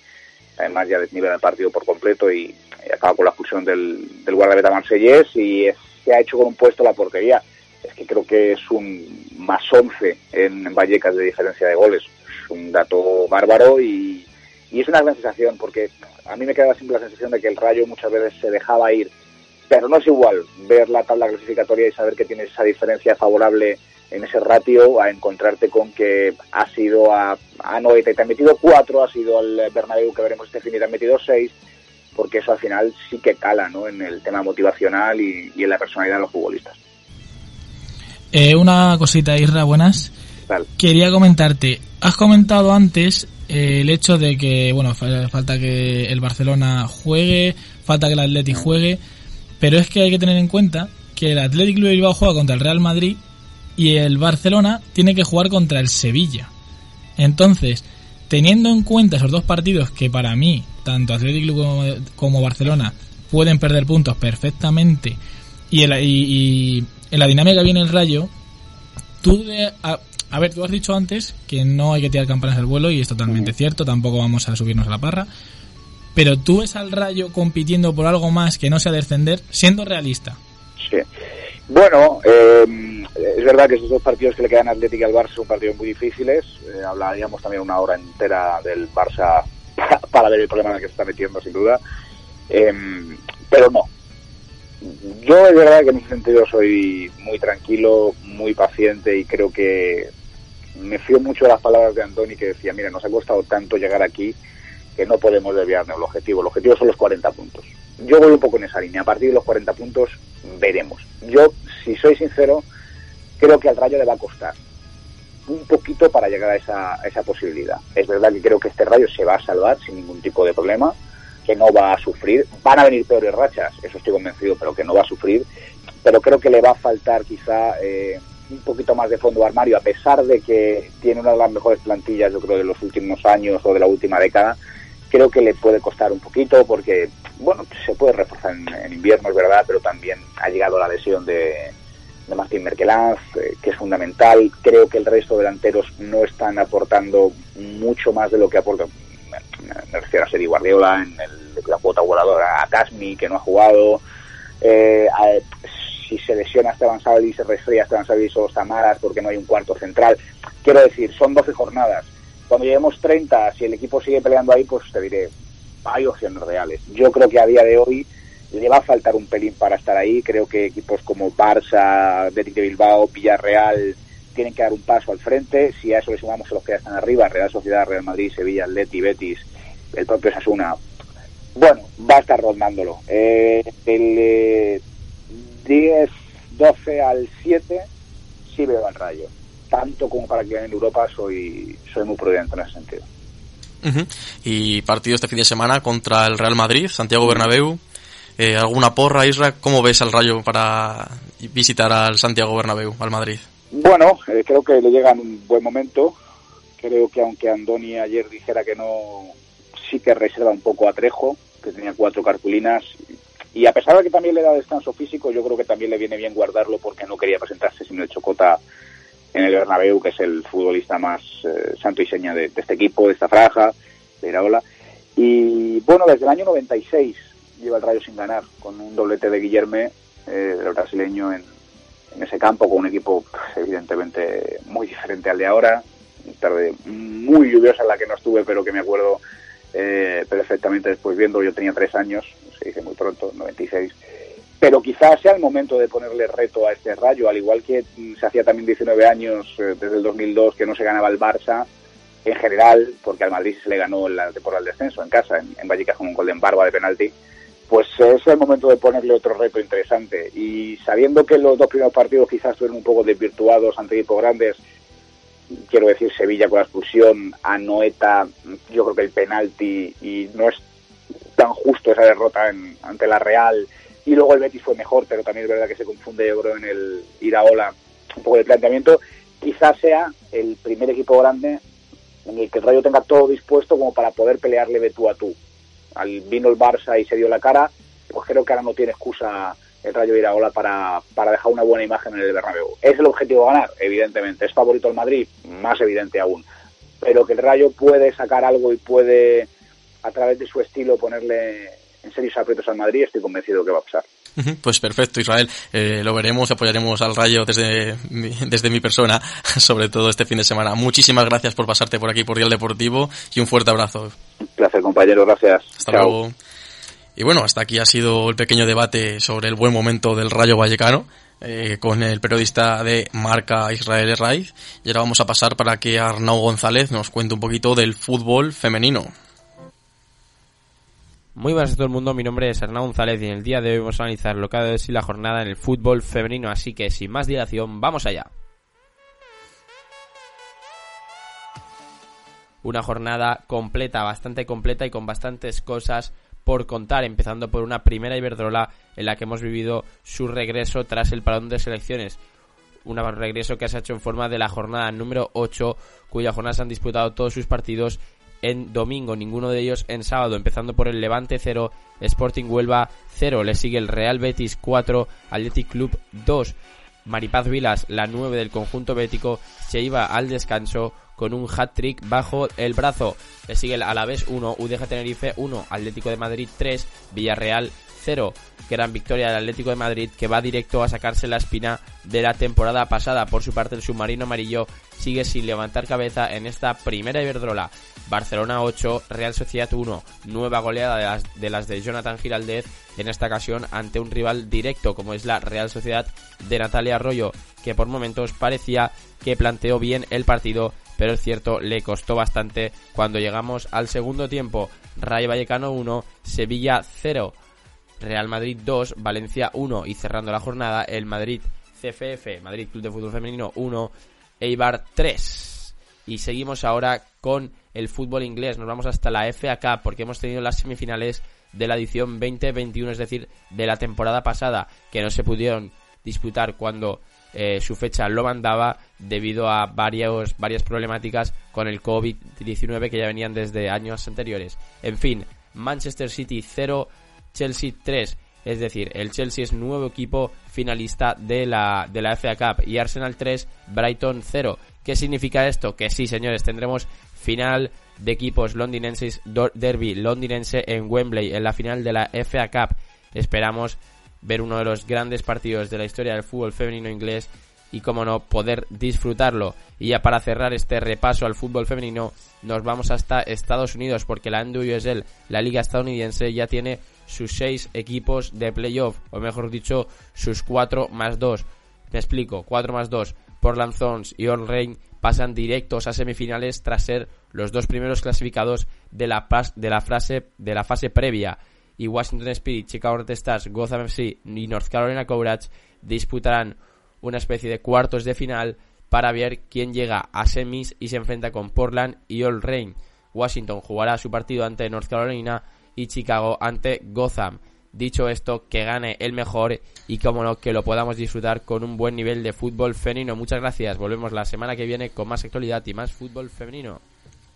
además ya desnivel el partido por completo y, y acaba con la expulsión del, del guardameta marsellés y es, se ha hecho con un puesto la portería es que creo que es un más 11 en Vallecas de diferencia de goles. Es un dato bárbaro y y es una gran sensación porque a mí me queda siempre la sensación de que el Rayo muchas veces se dejaba ir, pero no es igual ver la tabla clasificatoria y saber que tienes esa diferencia favorable en ese ratio a encontrarte con que ha sido a, a Noeta y te han metido cuatro, ha sido al Bernabéu que veremos este fin y te han metido seis, porque eso al final sí que cala ¿no? en el tema motivacional y, y en la personalidad de los futbolistas. Eh, una cosita, Isra, buenas. Quería comentarte, has comentado antes eh, el hecho de que, bueno, falta que el Barcelona juegue, falta que el Athletic juegue, pero es que hay que tener en cuenta que el Athletic Club de Bilbao juega contra el Real Madrid y el Barcelona tiene que jugar contra el Sevilla. Entonces, teniendo en cuenta esos dos partidos que para mí, tanto Athletic Club como, como Barcelona, pueden perder puntos perfectamente Y en la, y, y en la dinámica viene el rayo, tú de, a, a ver, tú has dicho antes que no hay que tirar campanas al vuelo y es totalmente cierto, tampoco vamos a subirnos a la parra. Pero tú ves al rayo compitiendo por algo más que no sea descender, siendo realista. Sí. Bueno, eh, es verdad que esos dos partidos que le quedan a Atlético y al Barça son partidos muy difíciles. Eh, hablaríamos también una hora entera del Barça para, ver el problema en el que se está metiendo, sin duda. Eh, pero no. Yo es verdad que en ese sentido soy muy tranquilo, muy paciente y creo que me fío mucho de las palabras de Antoni que decía, mira, nos ha costado tanto llegar aquí que no podemos desviarnos del objetivo. El objetivo son los 40 puntos. Yo voy un poco en esa línea. A partir de los 40 puntos veremos. Yo, si soy sincero, creo que al Rayo le va a costar un poquito para llegar a esa, esa posibilidad. Es verdad que creo que este Rayo se va a salvar sin ningún tipo de problema, que no va a sufrir. Van a venir peores rachas, eso estoy convencido, pero que no va a sufrir. Pero creo que le va a faltar quizá eh, un poquito más de fondo armario, a pesar de que tiene una de las mejores plantillas, yo creo, de los últimos años o de la última década. Creo que le puede costar un poquito porque, bueno, se puede reforzar en, en invierno, es verdad, pero también ha llegado la lesión de, de Martín Merkelanz, eh, que es fundamental. Creo que el resto de delanteros no están aportando mucho más de lo que aportan. Me, refiero a Seri Guardiola, en el, la cuota voladora a Casmi, que no ha jugado. Eh, si se lesiona Esteban Sabali, se resfría Esteban Sabali o Samaras porque no hay un cuarto central. Quiero decir, son 12 jornadas. Cuando lleguemos 30, si el equipo sigue peleando ahí, pues te diré, hay opciones reales. Yo creo que a día de hoy le va a faltar un pelín para estar ahí. Creo que equipos como Barça, Betis de Bilbao, Villarreal tienen que dar un paso al frente. Si a eso le sumamos a los que ya están arriba, Real Sociedad, Real Madrid, Sevilla, Atleti, Betis, el propio Sasuna, bueno, va a estar rondándolo. Eh, el eh, 10, 12 al 7 sí veo al rayo. Tanto como para que en Europa soy, soy muy prudente en ese sentido. Y partido este fin de semana contra el Real Madrid, Santiago Bernabéu. Eh, ¿Alguna porra, Isra? ¿Cómo ves al Rayo para visitar al Santiago Bernabéu, al Madrid? Bueno, eh, creo que le llega en un buen momento. Creo que aunque Andoni ayer dijera que no, sí que reserva un poco a Trejo, que tenía cuatro cartulinas. Y a pesar de que también le da descanso físico, yo creo que también le viene bien guardarlo porque no quería presentarse sin el Chocota en el Bernabéu, que es el futbolista más eh, santo y seña de, de, este equipo, de esta franja, de Iraola. Y bueno, desde el año 96 lleva el Rayo sin ganar, con un doblete de Guillerme, eh, el brasileño, en, ese campo, con un equipo pues, evidentemente muy diferente al de ahora. Tarde muy lluviosa en la que no estuve, pero que me acuerdo eh, perfectamente después viendo. Yo tenía tres años, se dice muy pronto, 96. Pero quizás sea el momento de ponerle reto a este Rayo, al igual que se hacía también 19 años eh, desde el 2002 que no se ganaba el Barça en general, porque al Madrid se le ganó la temporada del descenso en casa, en, en Vallecas con un gol de Barba de penalti pues es el momento de ponerle otro reto interesante. Y sabiendo que los dos primeros partidos quizás estuvieron un poco desvirtuados ante equipos grandes, quiero decir Sevilla con la expulsión, Anoeta, yo creo que el penalti, y no es tan justo esa derrota en, ante la Real, y luego el Betis fue mejor, pero también es verdad que se confunde yo creo en el Iraola. Un poco de planteamiento, quizás sea el primer equipo grande en el que el Rayo tenga todo dispuesto como para poder pelearle de tú a tú al vino el Barça y se dio la cara, pues creo que ahora no tiene excusa el Rayo Iraola para, para dejar una buena imagen en el Bernabéu. ¿Es el objetivo ganar? Evidentemente. ¿Es favorito el Madrid? Más evidente aún. Pero que el Rayo puede sacar algo y puede, a través de su estilo, ponerle en serios aprietos al Madrid, estoy convencido que va a pasar. Pues perfecto, Israel. Eh, lo veremos, apoyaremos al Rayo desde mi, desde mi persona, sobre todo este fin de semana. Muchísimas gracias por pasarte por aquí por Real Deportivo y un fuerte abrazo. Un placer, compañero. Gracias. Hasta Chao. luego. Y bueno, hasta aquí ha sido el pequeño debate sobre el buen momento del Rayo Vallecano. Eh, con el periodista de marca Israel Raiz. Y ahora vamos a pasar para que Arnau González nos cuente un poquito del fútbol femenino. Muy buenas a todo el mundo, mi nombre es Hernán González y en el día de hoy vamos a analizar lo que ha ser la jornada en el fútbol femenino, así que sin más dilación, vamos allá. Una jornada completa, bastante completa y con bastantes cosas por contar, empezando por una primera Iberdrola en la que hemos vivido su regreso tras el parón de selecciones. Un regreso que se ha hecho en forma de la jornada número 8, cuya jornada se han disputado todos sus partidos en domingo, ninguno de ellos en sábado, empezando por el Levante 0, Sporting Huelva 0, le sigue el Real Betis 4, Athletic Club 2. Maripaz Vilas, la 9 del conjunto bético, se iba al descanso con un hat-trick bajo el brazo. Le sigue el Alavés 1, UDG Tenerife 1, Atlético de Madrid 3, Villarreal 0. Gran victoria del Atlético de Madrid que va directo a sacarse la espina de la temporada pasada. Por su parte, el submarino amarillo sigue sin levantar cabeza en esta primera Iberdrola. Barcelona 8, Real Sociedad 1. Nueva goleada de las, de las de Jonathan Giraldez, en esta ocasión ante un rival directo como es la Real Sociedad de Natalia Arroyo, que por momentos parecía que planteó bien el partido, pero es cierto, le costó bastante cuando llegamos al segundo tiempo. Rayo Vallecano 1, Sevilla 0. Real Madrid 2, Valencia 1 y cerrando la jornada el Madrid CFF, Madrid Club de Fútbol Femenino 1, Eibar 3. Y seguimos ahora con el fútbol inglés, nos vamos hasta la FA Cup porque hemos tenido las semifinales de la edición 2021, es decir, de la temporada pasada, que no se pudieron disputar cuando eh, su fecha lo mandaba debido a varios, varias problemáticas con el COVID-19 que ya venían desde años anteriores. En fin, Manchester City 0, Chelsea 3. Es decir, el Chelsea es nuevo equipo finalista de la, de la FA Cup y Arsenal 3, Brighton 0. ¿Qué significa esto? Que sí, señores, tendremos final de equipos londinenses, derby londinense en Wembley en la final de la FA Cup. Esperamos ver uno de los grandes partidos de la historia del fútbol femenino inglés y, como no, poder disfrutarlo. Y ya para cerrar este repaso al fútbol femenino, nos vamos hasta Estados Unidos porque la NWSL, la liga estadounidense, ya tiene sus seis equipos de playoff, o mejor dicho, sus cuatro más dos. Me explico, cuatro más dos. Portland Thorns y All Rain pasan directos a semifinales tras ser los dos primeros clasificados de la, de la, de la fase previa. Y Washington Spirit, Chicago Red Stars, Gotham FC y North Carolina Courage disputarán una especie de cuartos de final para ver quién llega a semis y se enfrenta con Portland y All Rain. Washington jugará su partido ante North Carolina y Chicago ante Gotham. Dicho esto, que gane el mejor y como no, que lo podamos disfrutar con un buen nivel de fútbol femenino. Muchas gracias. Volvemos la semana que viene con más actualidad y más fútbol femenino.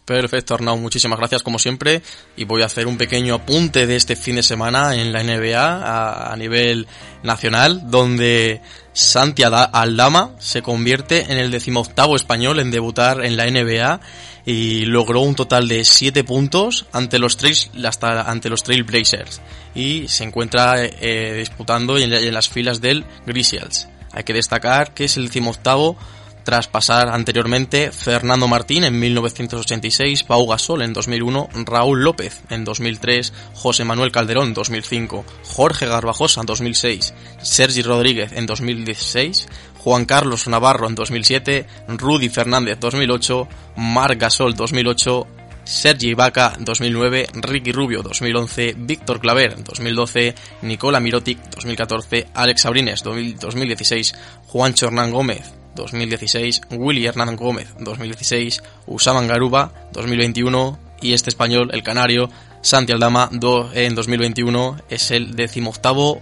Perfecto, Arnau, muchísimas gracias como siempre. Y voy a hacer un pequeño apunte de este fin de semana en la NBA a, nivel nacional, donde Santi Aldama se convierte en el decimoctavo español en debutar en la NBA y logró un total de 7 puntos ante los, trails, ante los Trailblazers y se encuentra eh, disputando en, en, las filas del Grizzlies. Hay que destacar que es el decimoctavo tras pasar anteriormente Fernando Martín en 1986, Pau Gasol en 2001, Raúl López en 2003, José Manuel Calderón en 2005, Jorge Garbajosa en 2006, Sergi Rodríguez en 2016, Juan Carlos Navarro en 2007, Rudy Fernández 2008, Marc Gasol 2008, Sergi Vaca 2009, Ricky Rubio 2011, Víctor Claver 2012, Nicola Mirotic 2014, Alex Abrines 2016, Juancho Hernán Gómez 2016, Willy Hernán Gómez 2016, Usaman Garuba 2021 y este español, el canario, Santi Aldama en 2021 es el decimoctavo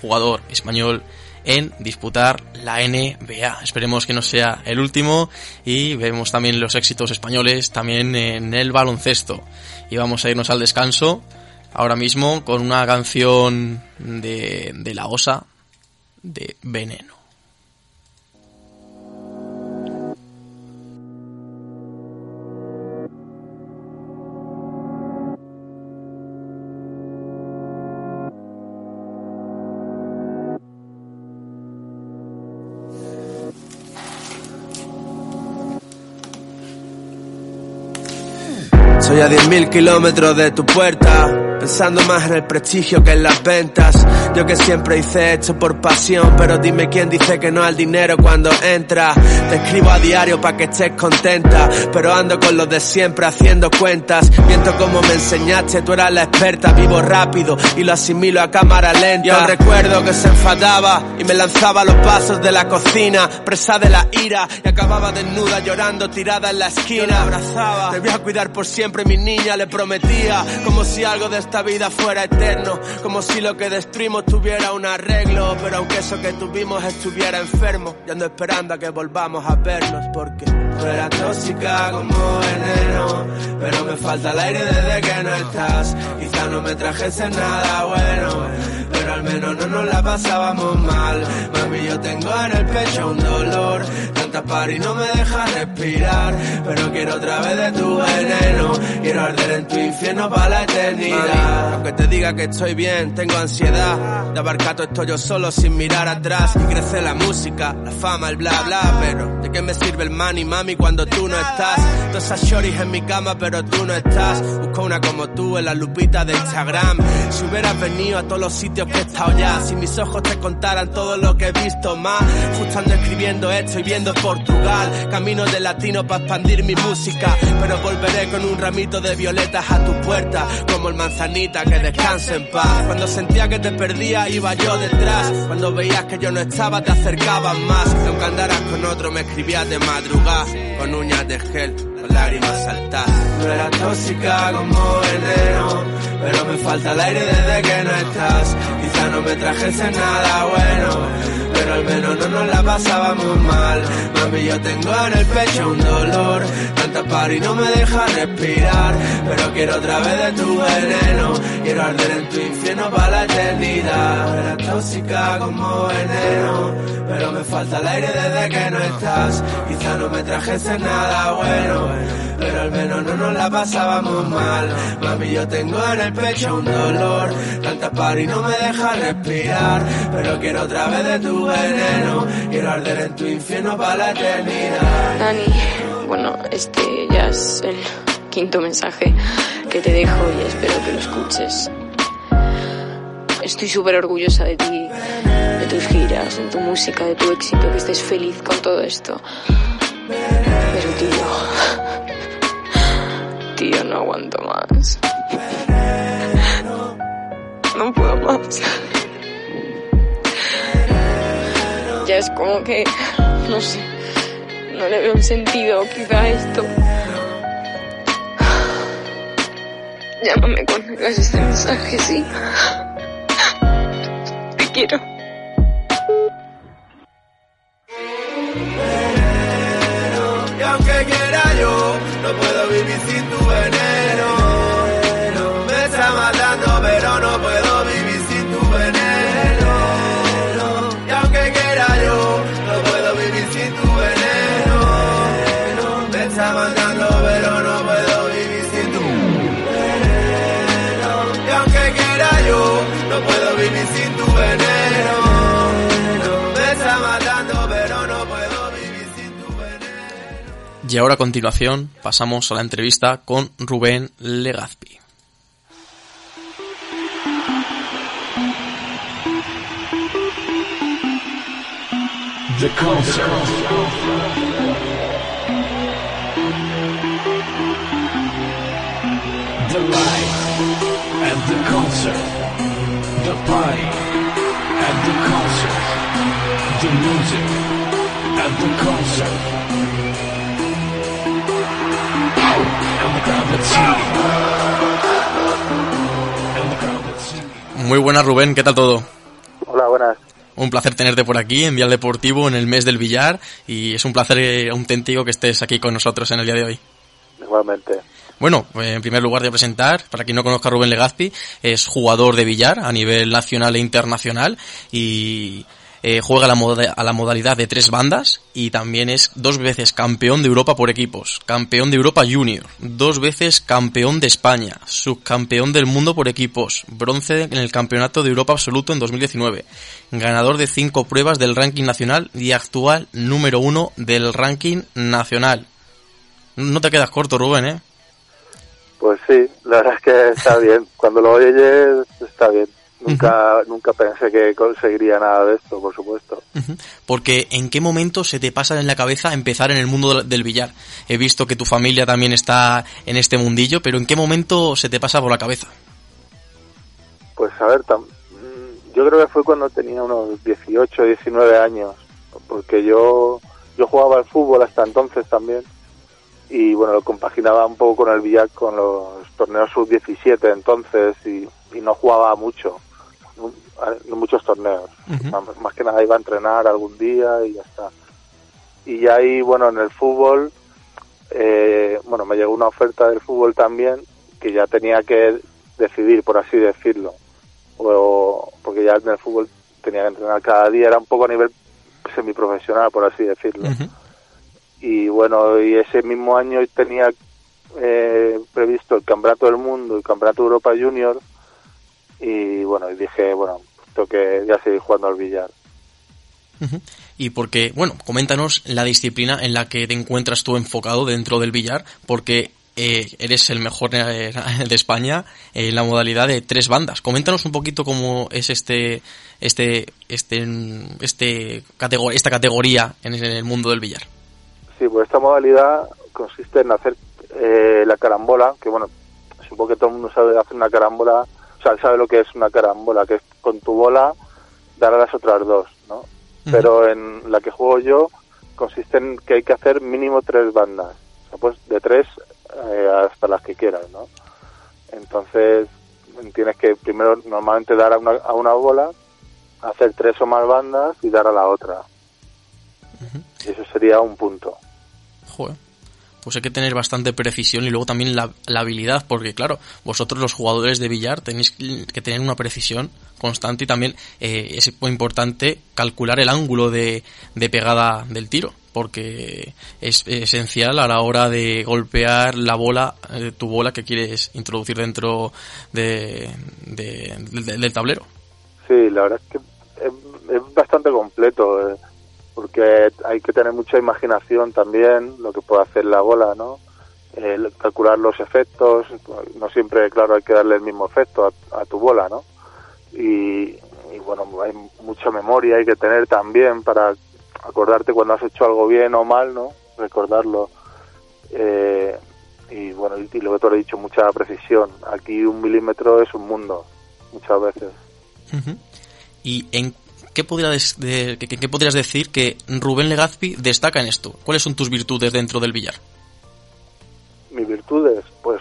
jugador español en disputar la NBA. Esperemos que no sea el último y vemos también los éxitos españoles también en el baloncesto. Y vamos a irnos al descanso ahora mismo con una canción de, de la OSA de Veneno. Estoy a 10.000 kilómetros de tu puerta, pensando más en el prestigio que en las ventas. Yo que siempre hice esto por pasión, pero dime quién dice que no al dinero cuando entra. Te escribo a diario para que estés contenta, pero ando con los de siempre haciendo cuentas. Viento como me enseñaste, tú eras la experta, vivo rápido y lo asimilo a cámara lenta. Yo recuerdo que se enfadaba y me lanzaba a los pasos de la cocina, presa de la ira y acababa desnuda llorando tirada en la esquina. abrazaba, te voy a cuidar por siempre mi niña, le prometía, como si algo de esta vida fuera eterno. Como si lo que destruimos tuviera un arreglo. Pero aunque eso que tuvimos estuviera enfermo, ya ando esperando a que volvamos a vernos. Porque tú eras tóxica como veneno. Pero me falta el aire desde que no estás. Quizá no me trajese nada bueno. Pero al menos no nos la pasábamos mal. Mami, yo tengo en el pecho un dolor. Tanta par y no me deja respirar. Pero quiero otra vez de tu veneno. Quiero arder en tu infierno para la eternidad. aunque te diga que estoy bien, tengo ansiedad. De abarcar todo esto yo solo sin mirar atrás. Y crece la música, la fama, el bla bla. Pero ¿de qué me sirve el money, mami, cuando tú no estás? Todas esas shorties en mi cama, pero tú no estás. Busco una como tú en la lupita de Instagram. Si hubieras venido a todos los sitios que he estado ya. Si mis ojos te contaran todo lo que he visto más. Justo escribiendo esto y viendo Portugal. Camino de latino para expandir mi música. Pero volveré con un ramito de violetas a tu puerta. Como el manzanita que descanse en paz. Cuando sentía que te perdía, iba yo detrás. Cuando veías que yo no estaba, te acercabas más. Aunque andaras con otro, me escribías de madrugada. Con uñas de gel, con lágrimas saltadas. No era tóxica como veneno. Pero me falta el aire desde que no estás. Quizá no me trajese nada bueno pero al menos no nos la pasábamos mal. Mami, yo tengo en el pecho un dolor, tanta par y no me deja respirar. Pero quiero otra vez de tu veneno, quiero arder en tu infierno para la eternidad. Era tóxica como veneno, pero me falta el aire desde que no estás. Quizá no me trajese nada bueno, pero al menos no nos la pasábamos mal. Mami, yo tengo en el pecho un dolor, tanta par y no me deja respirar. Pero quiero otra vez de tu veneno. Dani, bueno, este ya es el quinto mensaje que te dejo y espero que lo escuches. Estoy súper orgullosa de ti, de tus giras, de tu música, de tu éxito, que estés feliz con todo esto. Pero tío, tío, no aguanto más. No puedo más ya es como que, no sé, no le veo un sentido quizá a esto. Llámame cuando hagas este mensaje, sí. Te quiero. Y aunque quiera yo, no puedo vivir sin tu veneno. Y ahora a continuación pasamos a la entrevista con Rubén Legazpi. The concert. The life at the concert. The party at the concert. The music at the concert. Muy buenas Rubén, ¿qué tal todo? Hola, buenas. Un placer tenerte por aquí en Vial Deportivo en el mes del billar y es un placer eh, auténtico que estés aquí con nosotros en el día de hoy. Igualmente. Bueno, eh, en primer lugar de presentar, para quien no conozca a Rubén Legazpi, es jugador de billar a nivel nacional e internacional y eh, juega la, moda- a la modalidad de tres bandas y también es dos veces campeón de Europa por equipos, campeón de Europa Junior, dos veces campeón de España, subcampeón del mundo por equipos, bronce en el Campeonato de Europa Absoluto en 2019, ganador de cinco pruebas del ranking nacional y actual número uno del ranking nacional. No te quedas corto, Rubén, ¿eh? Pues sí, la verdad es que está bien. Cuando lo oyes, está bien. Nunca, nunca pensé que conseguiría nada de esto, por supuesto. Porque ¿en qué momento se te pasa en la cabeza empezar en el mundo del- billar? He visto que tu familia también está en este mundillo, pero ¿en qué momento se te pasa por la cabeza? Pues a ver, tam- yo creo que fue cuando tenía unos 18, 19 años, porque yo, yo jugaba al fútbol hasta entonces también y bueno, lo compaginaba un poco con el billar con los torneos sub-17 entonces y, y no jugaba mucho, muchos torneos. más, más que nada iba a entrenar algún día y ya está. Y ya ahí, bueno, en el fútbol, eh, bueno, me llegó una oferta del fútbol también que ya tenía que decidir, por así decirlo. O, porque ya en el fútbol tenía que entrenar cada día, era un poco a nivel semiprofesional, por así decirlo. Y bueno, y ese mismo año tenía eh, previsto el Campeonato del Mundo y el Campeonato de Europa Junior. Y bueno, y dije, bueno, tengo que ya seguir jugando al billar. Y porque, bueno, coméntanos la disciplina en la que te encuentras tú enfocado dentro del billar, porque eh, eres el mejor de España en la modalidad de tres bandas. Coméntanos un poquito cómo es este, este, este, este categor- esta categoría en el mundo del billar. Sí, pues esta modalidad consiste en hacer eh, la carambola, que bueno, supongo que todo el mundo sabe hacer una carambola, sea, sabe lo que es una carambola, que es con tu bola dar a las otras dos, ¿no? Pero en la que juego yo consiste en que hay que hacer mínimo tres bandas, o sea, pues de tres eh, hasta las que quieras, ¿no? Entonces tienes que primero normalmente dar a una, a una bola, hacer tres o más bandas y dar a la otra. Y eso sería un punto. Joder. Pues hay que tener bastante precisión y luego también la, la habilidad, porque claro, vosotros los jugadores de billar tenéis que tener una precisión constante y también eh, es importante calcular el ángulo de, de pegada del tiro, porque es esencial a la hora de golpear la bola, eh, tu bola que quieres introducir dentro de, de- de- del tablero. Sí, la verdad es que es, es bastante completo, eh, porque hay que tener mucha imaginación también, lo que puede hacer la bola, ¿no? El calcular los efectos, no siempre, claro, hay que darle el mismo efecto a, a tu bola, ¿no? Y, bueno, hay mucha memoria hay que tener también para acordarte cuando has hecho algo bien o mal, ¿no? Recordarlo. Eh, y bueno, y, y lo que lo he dicho, mucha precisión. Aquí un milímetro es un mundo, muchas veces. ¿Y en qué podrías, de- podrías decir que Rubén Legazpi destaca en esto? ¿Cuáles son tus virtudes dentro del billar? mis virtudes, pues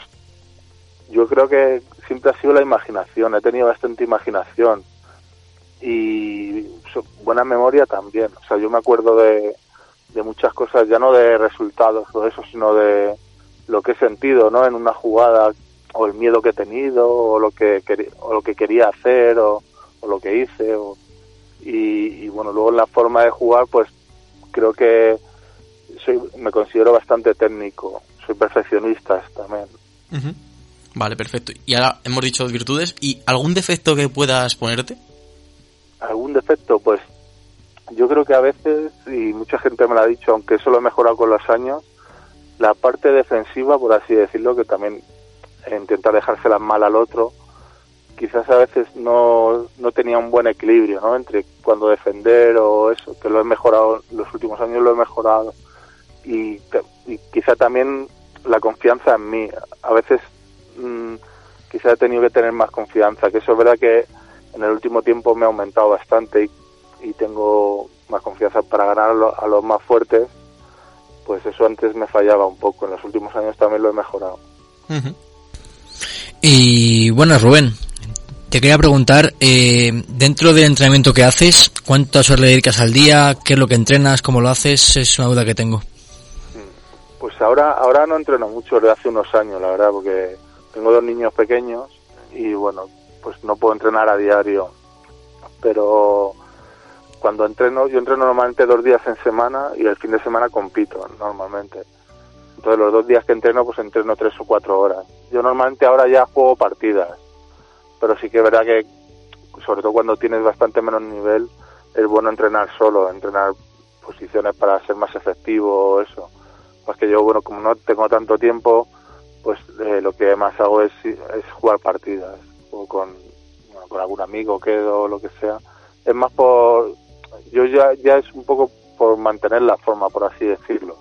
yo creo que siempre ha sido la imaginación, he tenido bastante imaginación y buena memoria también, o sea, yo me acuerdo de, de muchas cosas, ya no de resultados o eso, sino de lo que he sentido, ¿no? En una jugada o el miedo que he tenido o lo que o lo que quería hacer o, o lo que hice o, y, y bueno, luego en la forma de jugar, pues creo que soy, me considero bastante técnico, soy perfeccionista también. Vale, perfecto. Y ahora hemos dicho virtudes. ¿Y algún defecto que puedas ponerte? ¿Algún defecto? Pues yo creo que a veces, y mucha gente me lo ha dicho, aunque eso lo he mejorado con los años, la parte defensiva, por así decirlo, que también intenta dejársela mal al otro, quizás a veces no, no tenía un buen equilibrio, ¿no? Entre cuando defender o eso, que lo he mejorado, los últimos años lo he mejorado. Y, y quizá también la confianza en mí. A veces mm, quizá he tenido que tener más confianza, que eso es verdad que en el último tiempo me ha aumentado bastante y, y tengo más confianza para ganar a, lo- a los más fuertes, pues eso antes me fallaba un poco, en los últimos años también lo he mejorado. Y bueno, Rubén, te quería preguntar, eh, dentro del entrenamiento que haces, ¿cuántas horas le dedicas al día? ¿Qué es lo que entrenas? ¿Cómo lo haces? Es una duda que tengo. Pues ahora, ahora no entreno mucho desde hace unos años, la verdad, porque tengo dos niños pequeños y bueno, pues no puedo entrenar a diario. Pero cuando entreno, yo entreno normalmente dos días en semana y el fin de semana compito normalmente. Entonces los dos días que entreno, pues entreno tres o cuatro horas. Yo normalmente ahora ya juego partidas, pero sí que es verdad que, sobre todo cuando tienes bastante menos nivel, es bueno entrenar solo, entrenar posiciones para ser más efectivo o eso. Pues que yo, bueno, como no tengo tanto tiempo, pues eh, lo que más hago es, jugar partidas o con, bueno, con algún amigo, quedo, lo que sea. Es más por, yo ya, ya es un poco por mantener la forma, por así decirlo.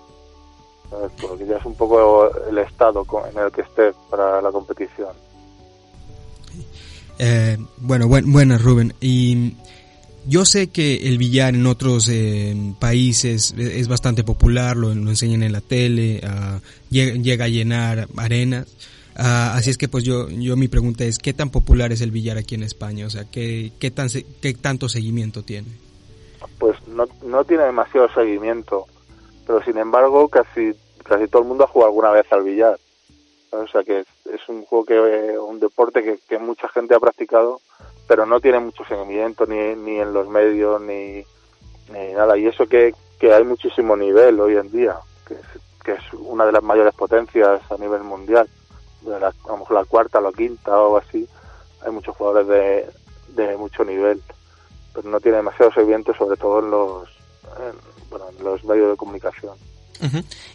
¿sabes? Porque ya es un poco el estado en el que esté para la competición. Eh, bueno, buen, Rubén. Y yo sé que el billar en otros eh, países es, es bastante popular, lo, enseñan en la tele, ah, llega, a llenar arenas. Ah, así es que pues yo, yo mi pregunta es, ¿qué tan popular es el billar aquí en España? O sea, ¿qué, qué tanto seguimiento tiene? Pues no, no tiene demasiado seguimiento, pero sin embargo casi casi todo el mundo ha jugado alguna vez al billar. O sea que es, un juego que eh, un deporte que, que mucha gente ha practicado, pero no tiene mucho seguimiento ni, ni en los medios ni, ni nada. Y eso que, que hay muchísimo nivel hoy en día, que es, una de las mayores potencias a nivel mundial. De la, a lo mejor la cuarta, la quinta o así, hay muchos jugadores de, de mucho nivel, pero no tiene demasiado seguimiento, sobre todo en los, en, bueno, en los medios de comunicación.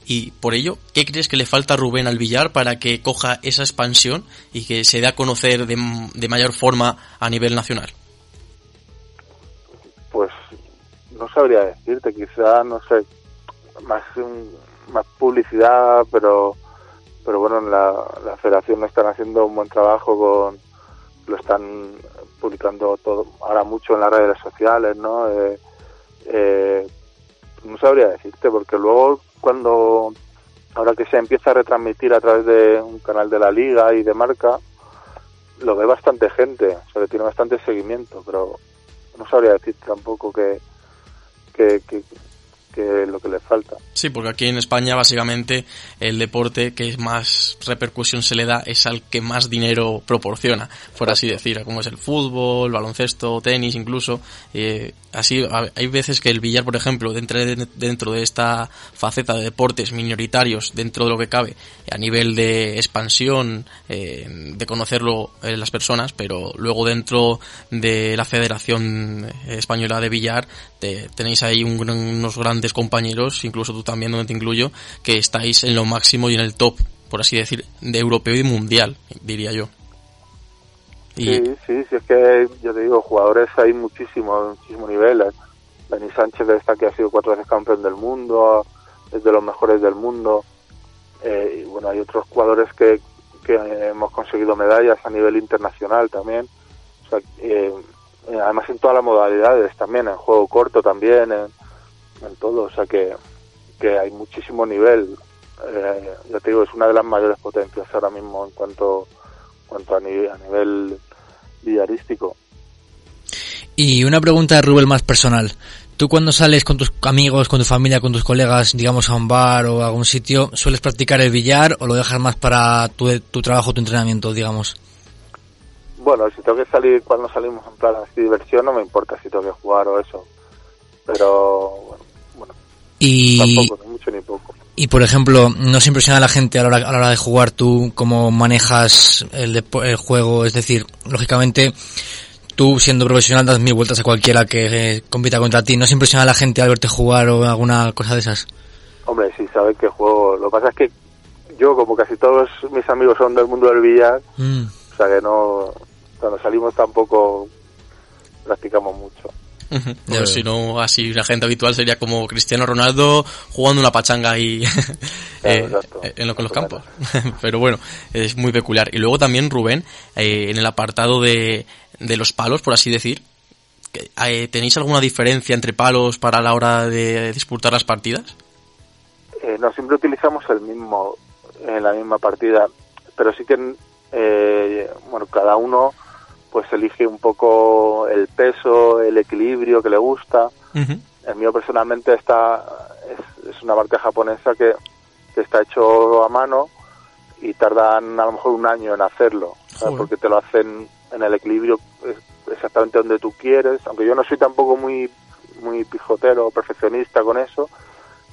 Y por ello, ¿qué crees que le falta Rubén al billar para que coja esa expansión y que se dé a conocer de, mayor forma a nivel nacional? Pues no sabría decirte, quizá, no sé, más, más publicidad, pero pero bueno, en la, la federación están haciendo un buen trabajo con lo están publicando ahora mucho en las redes sociales, ¿no? Eh, eh, no sabría decirte, porque luego cuando, ahora que se empieza a retransmitir a través de un canal de la liga y de marca, lo ve bastante gente, o sea, que tiene bastante seguimiento, pero no sabría decirte tampoco que, que, que lo que le falta. Sí, porque aquí en España básicamente el deporte que más repercusión se le da es al que más dinero proporciona, por así decir, como es el fútbol, baloncesto, tenis incluso. Eh, así hay veces que el billar, por ejemplo, dentro de, dentro de esta faceta de deportes minoritarios, dentro de lo que cabe, a nivel de expansión, eh, de conocerlo eh, las personas, pero luego dentro de la Federación Española de Billar te- tenéis ahí un unos grandes compañeros, incluso tú también, donde te incluyo, que estáis en lo máximo y en el top, por así decir, de europeo y mundial, diría yo. Sí, sí, es que yo te digo, jugadores hay muchísimo, muchísimo nivel. Dani Sánchez está que ha sido cuatro veces campeón del mundo, es de los mejores del mundo. Eh, y bueno, hay otros jugadores que, que hemos conseguido medallas a nivel internacional también. Eh, además en todas las modalidades también, en juego corto también, en, en todo. O sea que, que hay muchísimo nivel. Eh, ya te digo, es una de las mayores potencias ahora mismo en cuanto, cuanto a, nivel, a nivel villarístico. Y una pregunta de Rubén más personal. Tú cuando sales con tus amigos, con tu familia, con tus colegas, digamos a un bar o a algún sitio, ¿sueles practicar el billar o lo dejas más para tu, tu trabajo, tu entrenamiento, digamos? Bueno, si tengo que salir cuando salimos en plan así diversión, no me importa si tengo que jugar o eso. Pero bueno, Y, tampoco, ni mucho ni poco. y por ejemplo, ¿no se impresiona a la gente a la hora, a la hora de jugar tú cómo manejas el, depo- el juego? Es decir, lógicamente, tú siendo profesional das mil vueltas a cualquiera que eh, compita contra ti. ¿No se impresiona a la gente al verte jugar o alguna cosa de esas? Hombre, sí, sabes que juego. Lo que pasa es que yo, como casi todos mis amigos son del mundo del billar, Mm. o sea que no. Cuando salimos tampoco practicamos mucho. Si no, así la gente habitual sería como Cristiano Ronaldo jugando una pachanga ahí eh, en lo, con los campos. Pero bueno, es muy peculiar. Y luego también, Rubén, eh, en el apartado de, de los palos, por así decir, que, eh, ¿tenéis alguna diferencia entre palos para la hora de disputar las partidas? Eh, no, siempre utilizamos el mismo en la misma partida, pero sí que, eh, bueno, cada uno pues elige un poco el peso, el equilibrio que le gusta. El mío personalmente está es, es una marca japonesa que, que está hecho a mano y tardan a lo mejor un año en hacerlo, porque te lo hacen en el equilibrio exactamente donde tú quieres, aunque yo no soy tampoco muy muy pijotero o perfeccionista con eso,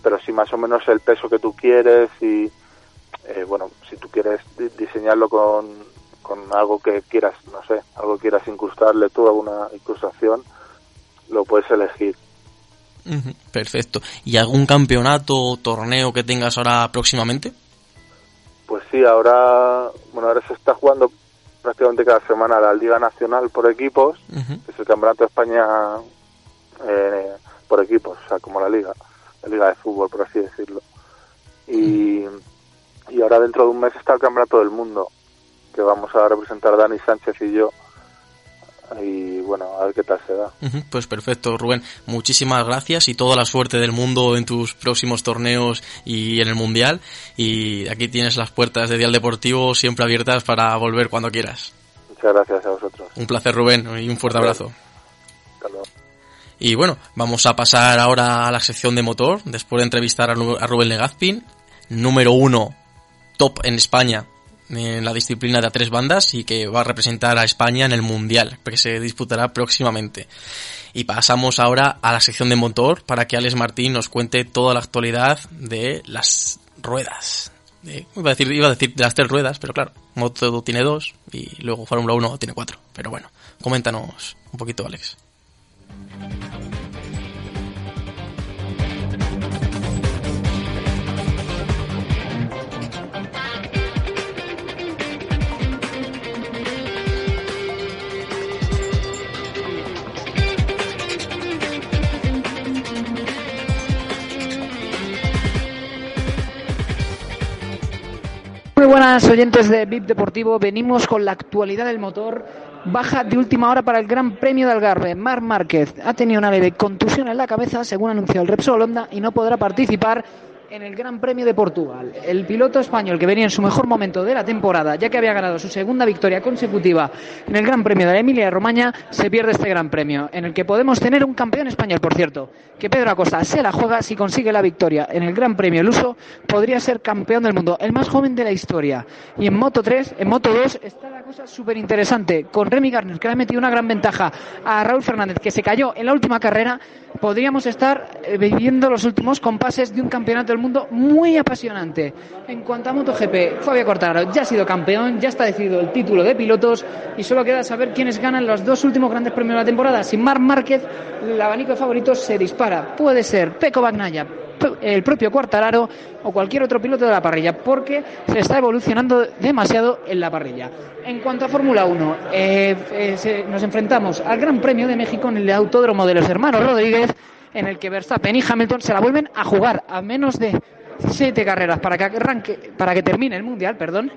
pero sí más o menos el peso que tú quieres y eh, bueno, si tú quieres di- diseñarlo con, con algo que quieras, no sé, algo que quieras incrustarle tú, alguna incrustación, lo puedes elegir. Perfecto. ¿Y algún campeonato o torneo que tengas ahora próximamente? Pues sí, ahora, bueno, ahora se está jugando prácticamente cada semana la Liga Nacional por equipos, Ujú. que es el Campeonato de España eh, por equipos, o sea, como la Liga, la Liga de Fútbol, por así decirlo. Y, y ahora dentro de un mes está el Campeonato del Mundo, que vamos a representar Dani Sánchez y yo y bueno, a ver qué tal se da. Pues perfecto, Rubén. Muchísimas gracias y toda la suerte del mundo en tus próximos torneos y en el Mundial. Y aquí tienes las puertas de Dial Deportivo siempre abiertas para volver cuando quieras. Muchas gracias a vosotros. Un placer, Rubén, y un fuerte abrazo. Hasta luego. Y bueno, vamos a pasar ahora a la sección de motor, después de entrevistar a Rubén Legazpin, número uno top en España en la disciplina de a tres bandas y que va a representar a España en el Mundial, que se disputará próximamente. Y pasamos ahora a la sección de motor para que Alex Martín nos cuente toda la actualidad de las ruedas. Iba, a decir, iba a decir de las tres ruedas, pero claro, Moto tiene dos y luego Fórmula 1 tiene cuatro. Pero bueno, coméntanos un poquito, Alex. Muy buenas oyentes de VIP Deportivo, venimos con la actualidad del motor. Baja de última hora para el Gran Premio de Algarve. Marc Márquez ha tenido una leve contusión en la cabeza, según anunció el Repsol Honda, y no podrá participar en el Gran Premio de Portugal. El piloto español que venía en su mejor momento de la temporada, ya que había ganado su segunda victoria consecutiva en el Gran Premio de la Emilia Romagna, se pierde este Gran Premio, en el que podemos tener un campeón español, por cierto, que Pedro Acosta se la juega si consigue la victoria en el Gran Premio Luso, podría ser campeón del mundo, el más joven de la historia. Y en Moto 3, en Moto 2 está la cosa súper interesante, con Remy Garner, que le ha metido una gran ventaja a Raúl Fernández, que se cayó en la última carrera, podríamos estar eh, viviendo los últimos compases de un campeonato del mundo muy apasionante. En cuanto a MotoGP, Fabio Quartararo ya ha sido campeón, ya está decidido el título de pilotos y solo queda saber quiénes ganan los dos últimos grandes premios de la temporada. Sin Marc Márquez, el abanico de favoritos se dispara. Puede ser Peco Bagnaia, pe- el propio Quartararo o cualquier otro piloto de la parrilla, porque se está evolucionando demasiado en la parrilla. En cuanto a Fórmula 1, eh, eh, nos enfrentamos al Gran Premio de México en el Autódromo de los Hermanos Rodríguez, en el que Verstappen y Hamilton se la vuelven a jugar a menos de siete carreras para que arranque, para que termine el mundial, perdón.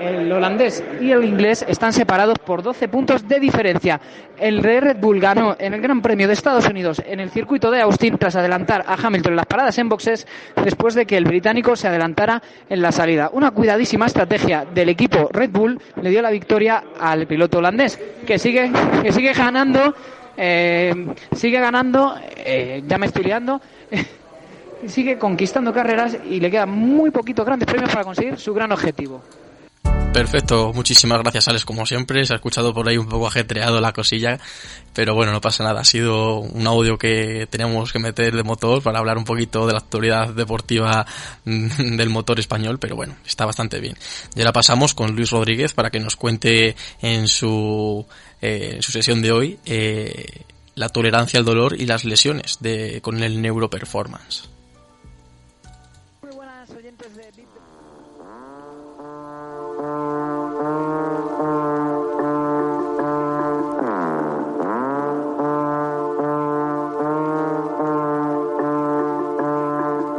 El holandés y el inglés están separados por 12 puntos de diferencia. El Red Bull ganó en el Gran Premio de Estados Unidos en el circuito de Austin tras adelantar a Hamilton en las paradas en boxes después de que el británico se adelantara en la salida. Una cuidadísima estrategia del equipo Red Bull le dio la victoria al piloto holandés que sigue que sigue ganando eh, sigue ganando eh, ya me estoy liando sigue conquistando carreras y le quedan muy poquitos grandes premios para conseguir su gran objetivo. Perfecto, muchísimas gracias Alex, como siempre. Se ha escuchado por ahí un poco ajetreado la cosilla, pero bueno, no pasa nada. Ha sido un audio que teníamos que meter de motor para hablar un poquito de la actualidad deportiva mm, del motor español, pero bueno, está bastante bien. Y ahora pasamos con Luis Rodríguez para que nos cuente en su, eh, en su sesión de hoy eh, la tolerancia al dolor y las lesiones de, con el neuroperformance.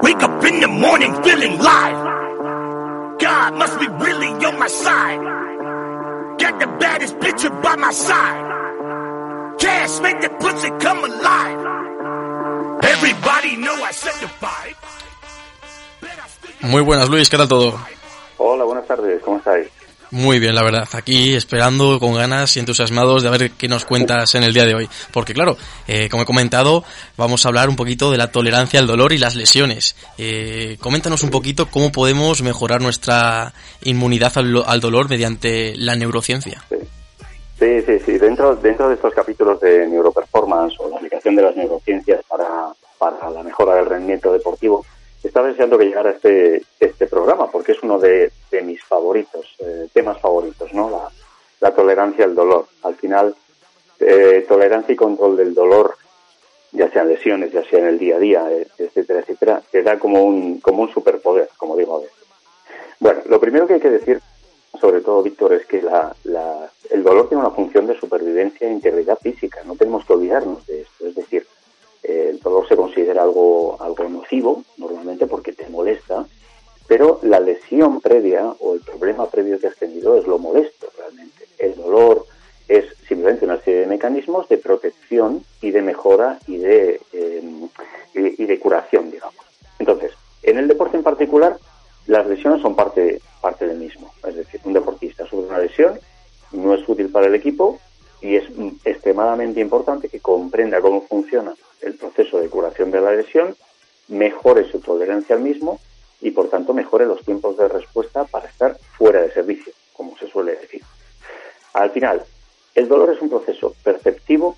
Wake up in the morning feeling live. God must be really on my side. Got the baddest bitch by my side. Cash make the pussy come alive. Everybody know I set the vibe. Muy buenas Luis, ¿qué tal todo? Hola, buenas tardes, ¿cómo estáis? Muy bien, la verdad. Aquí esperando con ganas y entusiasmados de ver qué nos cuentas en el día de hoy. Porque claro, eh, como he comentado, vamos a hablar un poquito de la tolerancia al dolor y las lesiones. Eh, coméntanos un poquito cómo podemos mejorar nuestra inmunidad al, al dolor mediante la neurociencia. Sí, sí, sí. Dentro, dentro de estos capítulos de neuroperformance o la aplicación de las neurociencias para, para la mejora del rendimiento deportivo, estaba deseando que llegara este, este programa porque es uno de, de mis favoritos, eh, temas favoritos, ¿no? La, la tolerancia al dolor. Al final, eh, tolerancia y control del dolor, ya sean lesiones, ya sea en el día a día, eh, etcétera, etcétera, te da como un, como un superpoder, como digo a veces. Bueno, lo primero que hay que decir, sobre todo, Víctor, es que la, la, el dolor tiene una función de supervivencia e integridad física. No tenemos que olvidarnos de esto. Es decir, el dolor se considera algo, algo nocivo, normalmente porque te molesta, pero la lesión previa o el problema previo que has tenido es lo molesto realmente. El dolor es simplemente una serie de mecanismos de protección y de mejora y de, eh, y, y de curación, digamos. Entonces, en el deporte en particular, las lesiones son parte, parte del mismo. Es decir, un deportista sufre una lesión, no es útil para el equipo y es extremadamente importante que comprenda cómo funciona el proceso de curación de la lesión, mejore su tolerancia al mismo y, por tanto, mejore los tiempos de respuesta para estar fuera de servicio, como se suele decir. Al final, el dolor es un proceso perceptivo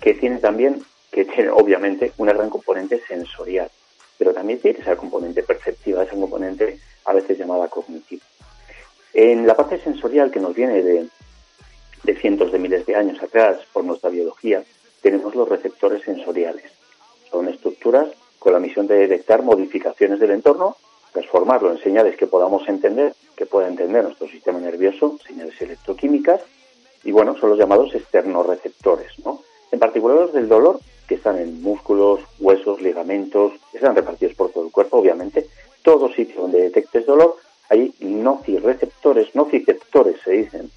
que tiene también, que tiene obviamente una gran componente sensorial, pero también tiene esa componente perceptiva, esa componente a veces llamada cognitiva. En la parte sensorial que nos viene de, de cientos de miles de años atrás por nuestra biología, tenemos los receptores sensoriales. Son estructuras con la misión de detectar modificaciones del entorno, transformarlo en señales que podamos entender, que pueda entender nuestro sistema nervioso, señales electroquímicas, y bueno, son los llamados externorreceptores, ¿no? En particular los del dolor, que están en músculos, huesos, ligamentos, están repartidos por todo el cuerpo, obviamente. Todo sitio donde detectes dolor, hay nocireceptores, nociceptores se dicen,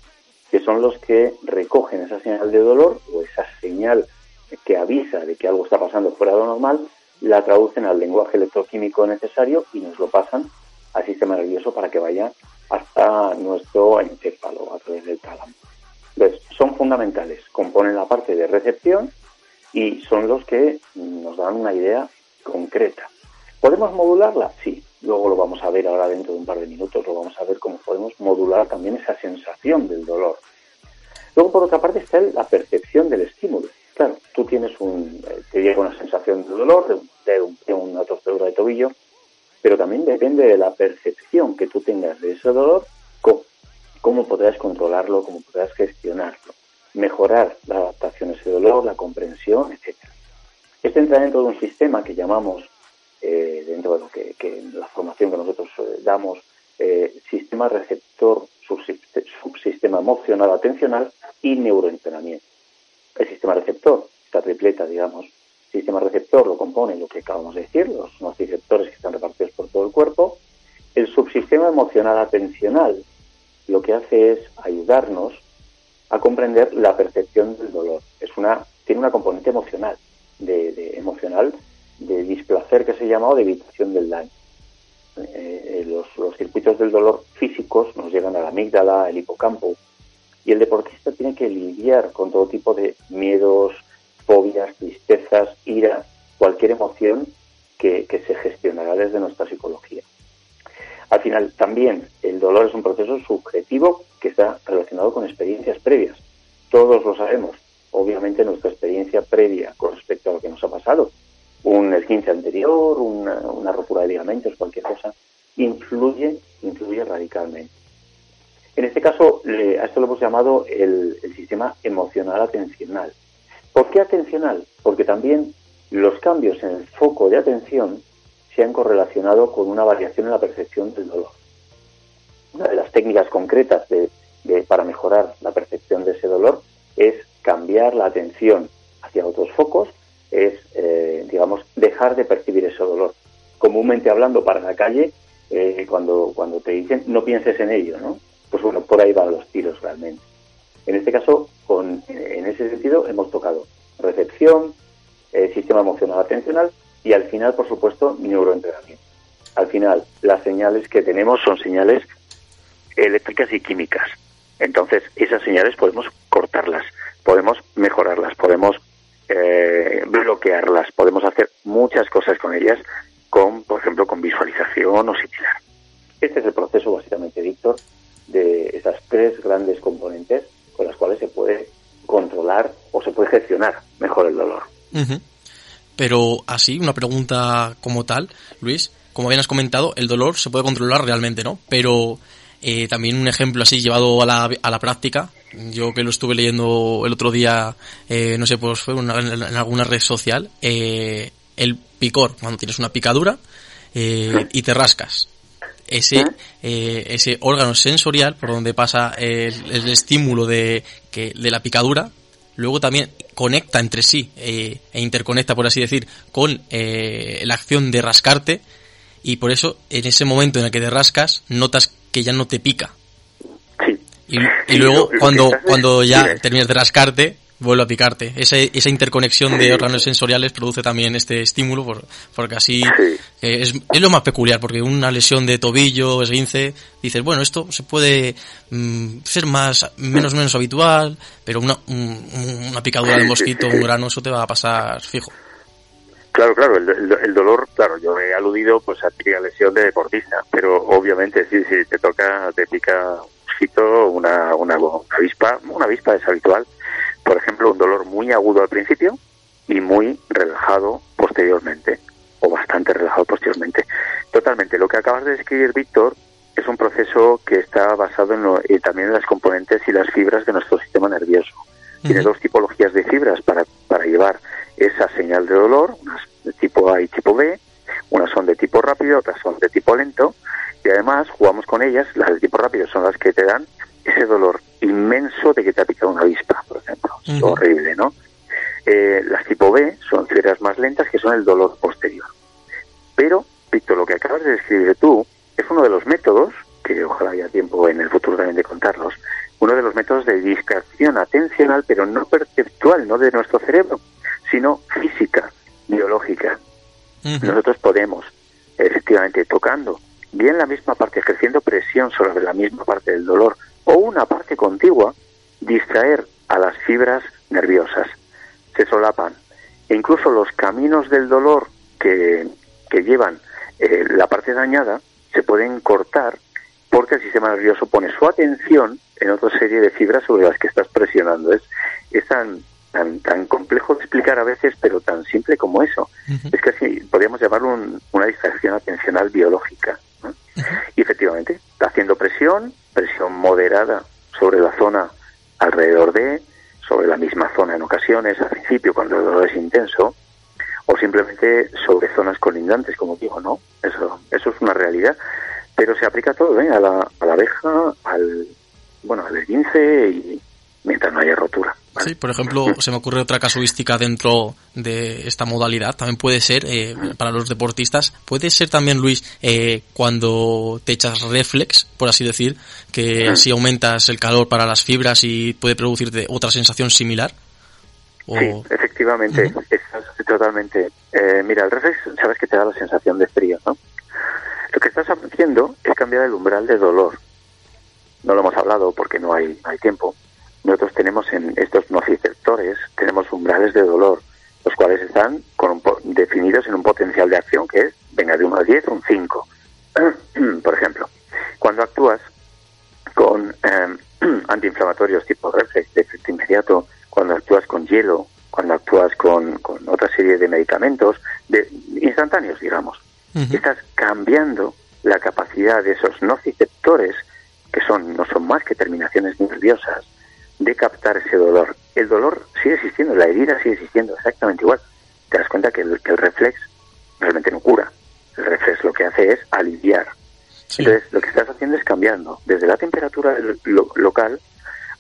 que son los que recogen esa señal de dolor o esa señal que avisa de que algo está pasando fuera de lo normal, la traducen al lenguaje electroquímico necesario y nos lo pasan al sistema nervioso para que vaya hasta nuestro encéfalo a través del tálamo. Entonces, son fundamentales, componen la parte de recepción y son los que nos dan una idea concreta. ¿Podemos modularla? Sí. Luego lo vamos a ver ahora dentro de un par de minutos, lo vamos a ver cómo podemos modular también esa sensación del dolor. Luego, por otra parte, está la percepción del estímulo. Claro, tú tienes un, eh, te llega una sensación de dolor, de, un, de, un, de una torcedura de tobillo, pero también depende de la percepción que tú tengas de ese dolor, cómo, cómo podrás controlarlo, cómo podrás gestionarlo, mejorar la adaptación a ese dolor, la comprensión, etc. Esto entra dentro de un sistema que llamamos, eh, dentro de lo que, que, la formación que nosotros eh, damos, eh, sistema receptor, subsistema emocional atencional y neuroentrenamiento. El sistema receptor, esta tripleta, digamos, sistema receptor lo compone lo que acabamos de decir, los nociceptores que están repartidos por todo el cuerpo. El subsistema emocional atencional lo que hace es ayudarnos a comprender la percepción del dolor. Es una, tiene una componente emocional, de, de emocional de displacer que se llama o de evitación del daño. Eh, los, los, circuitos del dolor físicos nos llegan a la amígdala, el hipocampo, y el deportista tiene que lidiar con todo tipo de miedos, fobias, tristezas, ira, cualquier emoción que, que se gestionará desde nuestra psicología. Al final, también el dolor es un proceso subjetivo que está relacionado con experiencias previas. Todos lo sabemos. Obviamente nuestra experiencia previa con respecto a lo que nos ha pasado, un esguince anterior, una, una rotura de ligamentos, cualquier cosa, influye, influye radicalmente. En este caso, le, a esto lo hemos llamado el, el sistema emocional atencional. ¿Por qué atencional? Porque también los cambios en el foco de atención se han correlacionado con una variación en la percepción del dolor. Una de las técnicas concretas de, de, para mejorar la percepción de ese dolor es cambiar la atención hacia otros focos, es, eh, digamos, dejar de percibir ese dolor. Comúnmente hablando para la calle, eh, cuando, cuando te dicen no pienses en ello, ¿no? Pues bueno, por ahí van los tiros realmente. En este caso, con, en ese sentido, hemos tocado recepción, eh, sistema emocional atencional y al final, por supuesto, neuroentrenamiento. Al final, las señales que tenemos son señales eléctricas y químicas. Entonces, esas señales podemos cortarlas, podemos mejorarlas, podemos eh, bloquearlas, podemos hacer muchas cosas con ellas, con, por ejemplo, con visualización o similar. Este es el proceso, básicamente, Víctor, de esas tres grandes componentes con las cuales se puede controlar o se puede gestionar mejor el dolor. Uh -huh. Pero así, una pregunta como tal, Luis, como bien has comentado, el dolor se puede controlar realmente, ¿no? Pero eh, también un ejemplo así llevado a la, a la práctica, yo que lo estuve leyendo el otro día, eh, no sé, pues fue una, en, en, alguna red social, eh, el picor, cuando tienes una picadura y te rascas. Ese, ese órgano sensorial por donde pasa el, el estímulo de, que, de la picadura, luego también conecta entre sí eh, e interconecta, por así decir, con eh, la acción de rascarte y por eso en ese momento en el que te rascas notas que ya no te pica. Y, y luego cuando, cuando ya terminas de rascarte, vuelve a picarte. Ese, esa interconexión de órganos sensoriales produce también este estímulo, por- porque así eh, es, es lo más peculiar, porque una lesión de tobillo, esguince, dices, bueno, esto se puede mm, ser más, menos menos habitual, pero una, un- una picadura de Sí, sí, mosquito, un grano, eso te va a pasar fijo. Claro, claro, el, el- el dolor, claro, yo he aludido pues a típica lesión de deportista, pero obviamente sí, sí, te toca, te pica mosquito, una, una, una avispa, una avispa es habitual, por ejemplo, un dolor muy agudo al principio y muy relajado posteriormente, o bastante relajado posteriormente. Totalmente, lo que acabas de describir, Víctor, es un proceso que está basado en lo- y también en las componentes y las fibras de nuestro sistema nervioso. Tiene dos tipologías de fibras para, para llevar esa señal de dolor, unas de tipo A y tipo B, unas son de tipo rápido, otras son de tipo lento, y además jugamos con ellas, las de tipo rápido son las que te dan ese dolor inmenso de que te ha picado una avispa, por ejemplo. Horrible, ¿no? Eh, las tipo B son fibras más lentas que son el dolor posterior. Pero, Víctor, lo que acabas de describir tú es uno de los métodos, que ojalá haya tiempo en el futuro también de contarlos, uno de los métodos de distracción atencional, pero no perceptual, no de nuestro cerebro, sino física, biológica. Nosotros podemos, efectivamente, tocando bien la misma parte, ejerciendo presión sobre la misma parte del dolor o una parte contigua, distraer a las fibras nerviosas. Se solapan. E incluso los caminos del dolor que, que llevan eh, la parte dañada se pueden cortar porque el sistema nervioso pone su atención en otra serie de fibras sobre las que estás presionando. Es, es tan, tan, tan complejo de explicar a veces, pero tan simple como eso. Es casi, podríamos llamarlo un- una distracción atencional biológica. ¿no? Y efectivamente, haciendo presión, presión moderada sobre la zona alrededor de, sobre la misma zona en ocasiones, al principio cuando el dolor es intenso, o simplemente sobre zonas colindantes, como digo, ¿no? Eso, eso es una realidad, pero se aplica a todo, ¿eh? A la, a la abeja, al, bueno, al esguince y mientras no haya rotura. Sí, por ejemplo, se me ocurre otra casuística dentro de esta modalidad. También puede ser, eh, para los deportistas, puede ser también, Luis, eh, cuando te echas reflex, por así decir, que así aumentas el calor para las fibras y puede producirte otra sensación similar. O... Sí, efectivamente, estás totalmente. eh, mira, el reflex, sabes que te da la sensación de frío, ¿no? Lo que estás haciendo es cambiar el umbral de dolor. No lo hemos hablado porque no hay, no hay tiempo. Nosotros tenemos en estos nociceptores, tenemos umbrales de dolor, los cuales están con un po- definidos en un potencial de acción que es, venga, de 1 a 10, un 5. Por ejemplo, cuando actúas con eh, antiinflamatorios tipo reflex de efecto inmediato, cuando actúas con hielo, cuando actúas con, con otra serie de medicamentos de, instantáneos, digamos, estás cambiando la capacidad de esos nociceptores, que son no son más que terminaciones nerviosas, de captar ese dolor. El dolor sigue existiendo, la herida sigue existiendo exactamente igual. Te das cuenta que el, que el reflex realmente no cura. El reflex lo que hace es aliviar. Entonces, lo que estás haciendo es cambiando desde la temperatura lo- local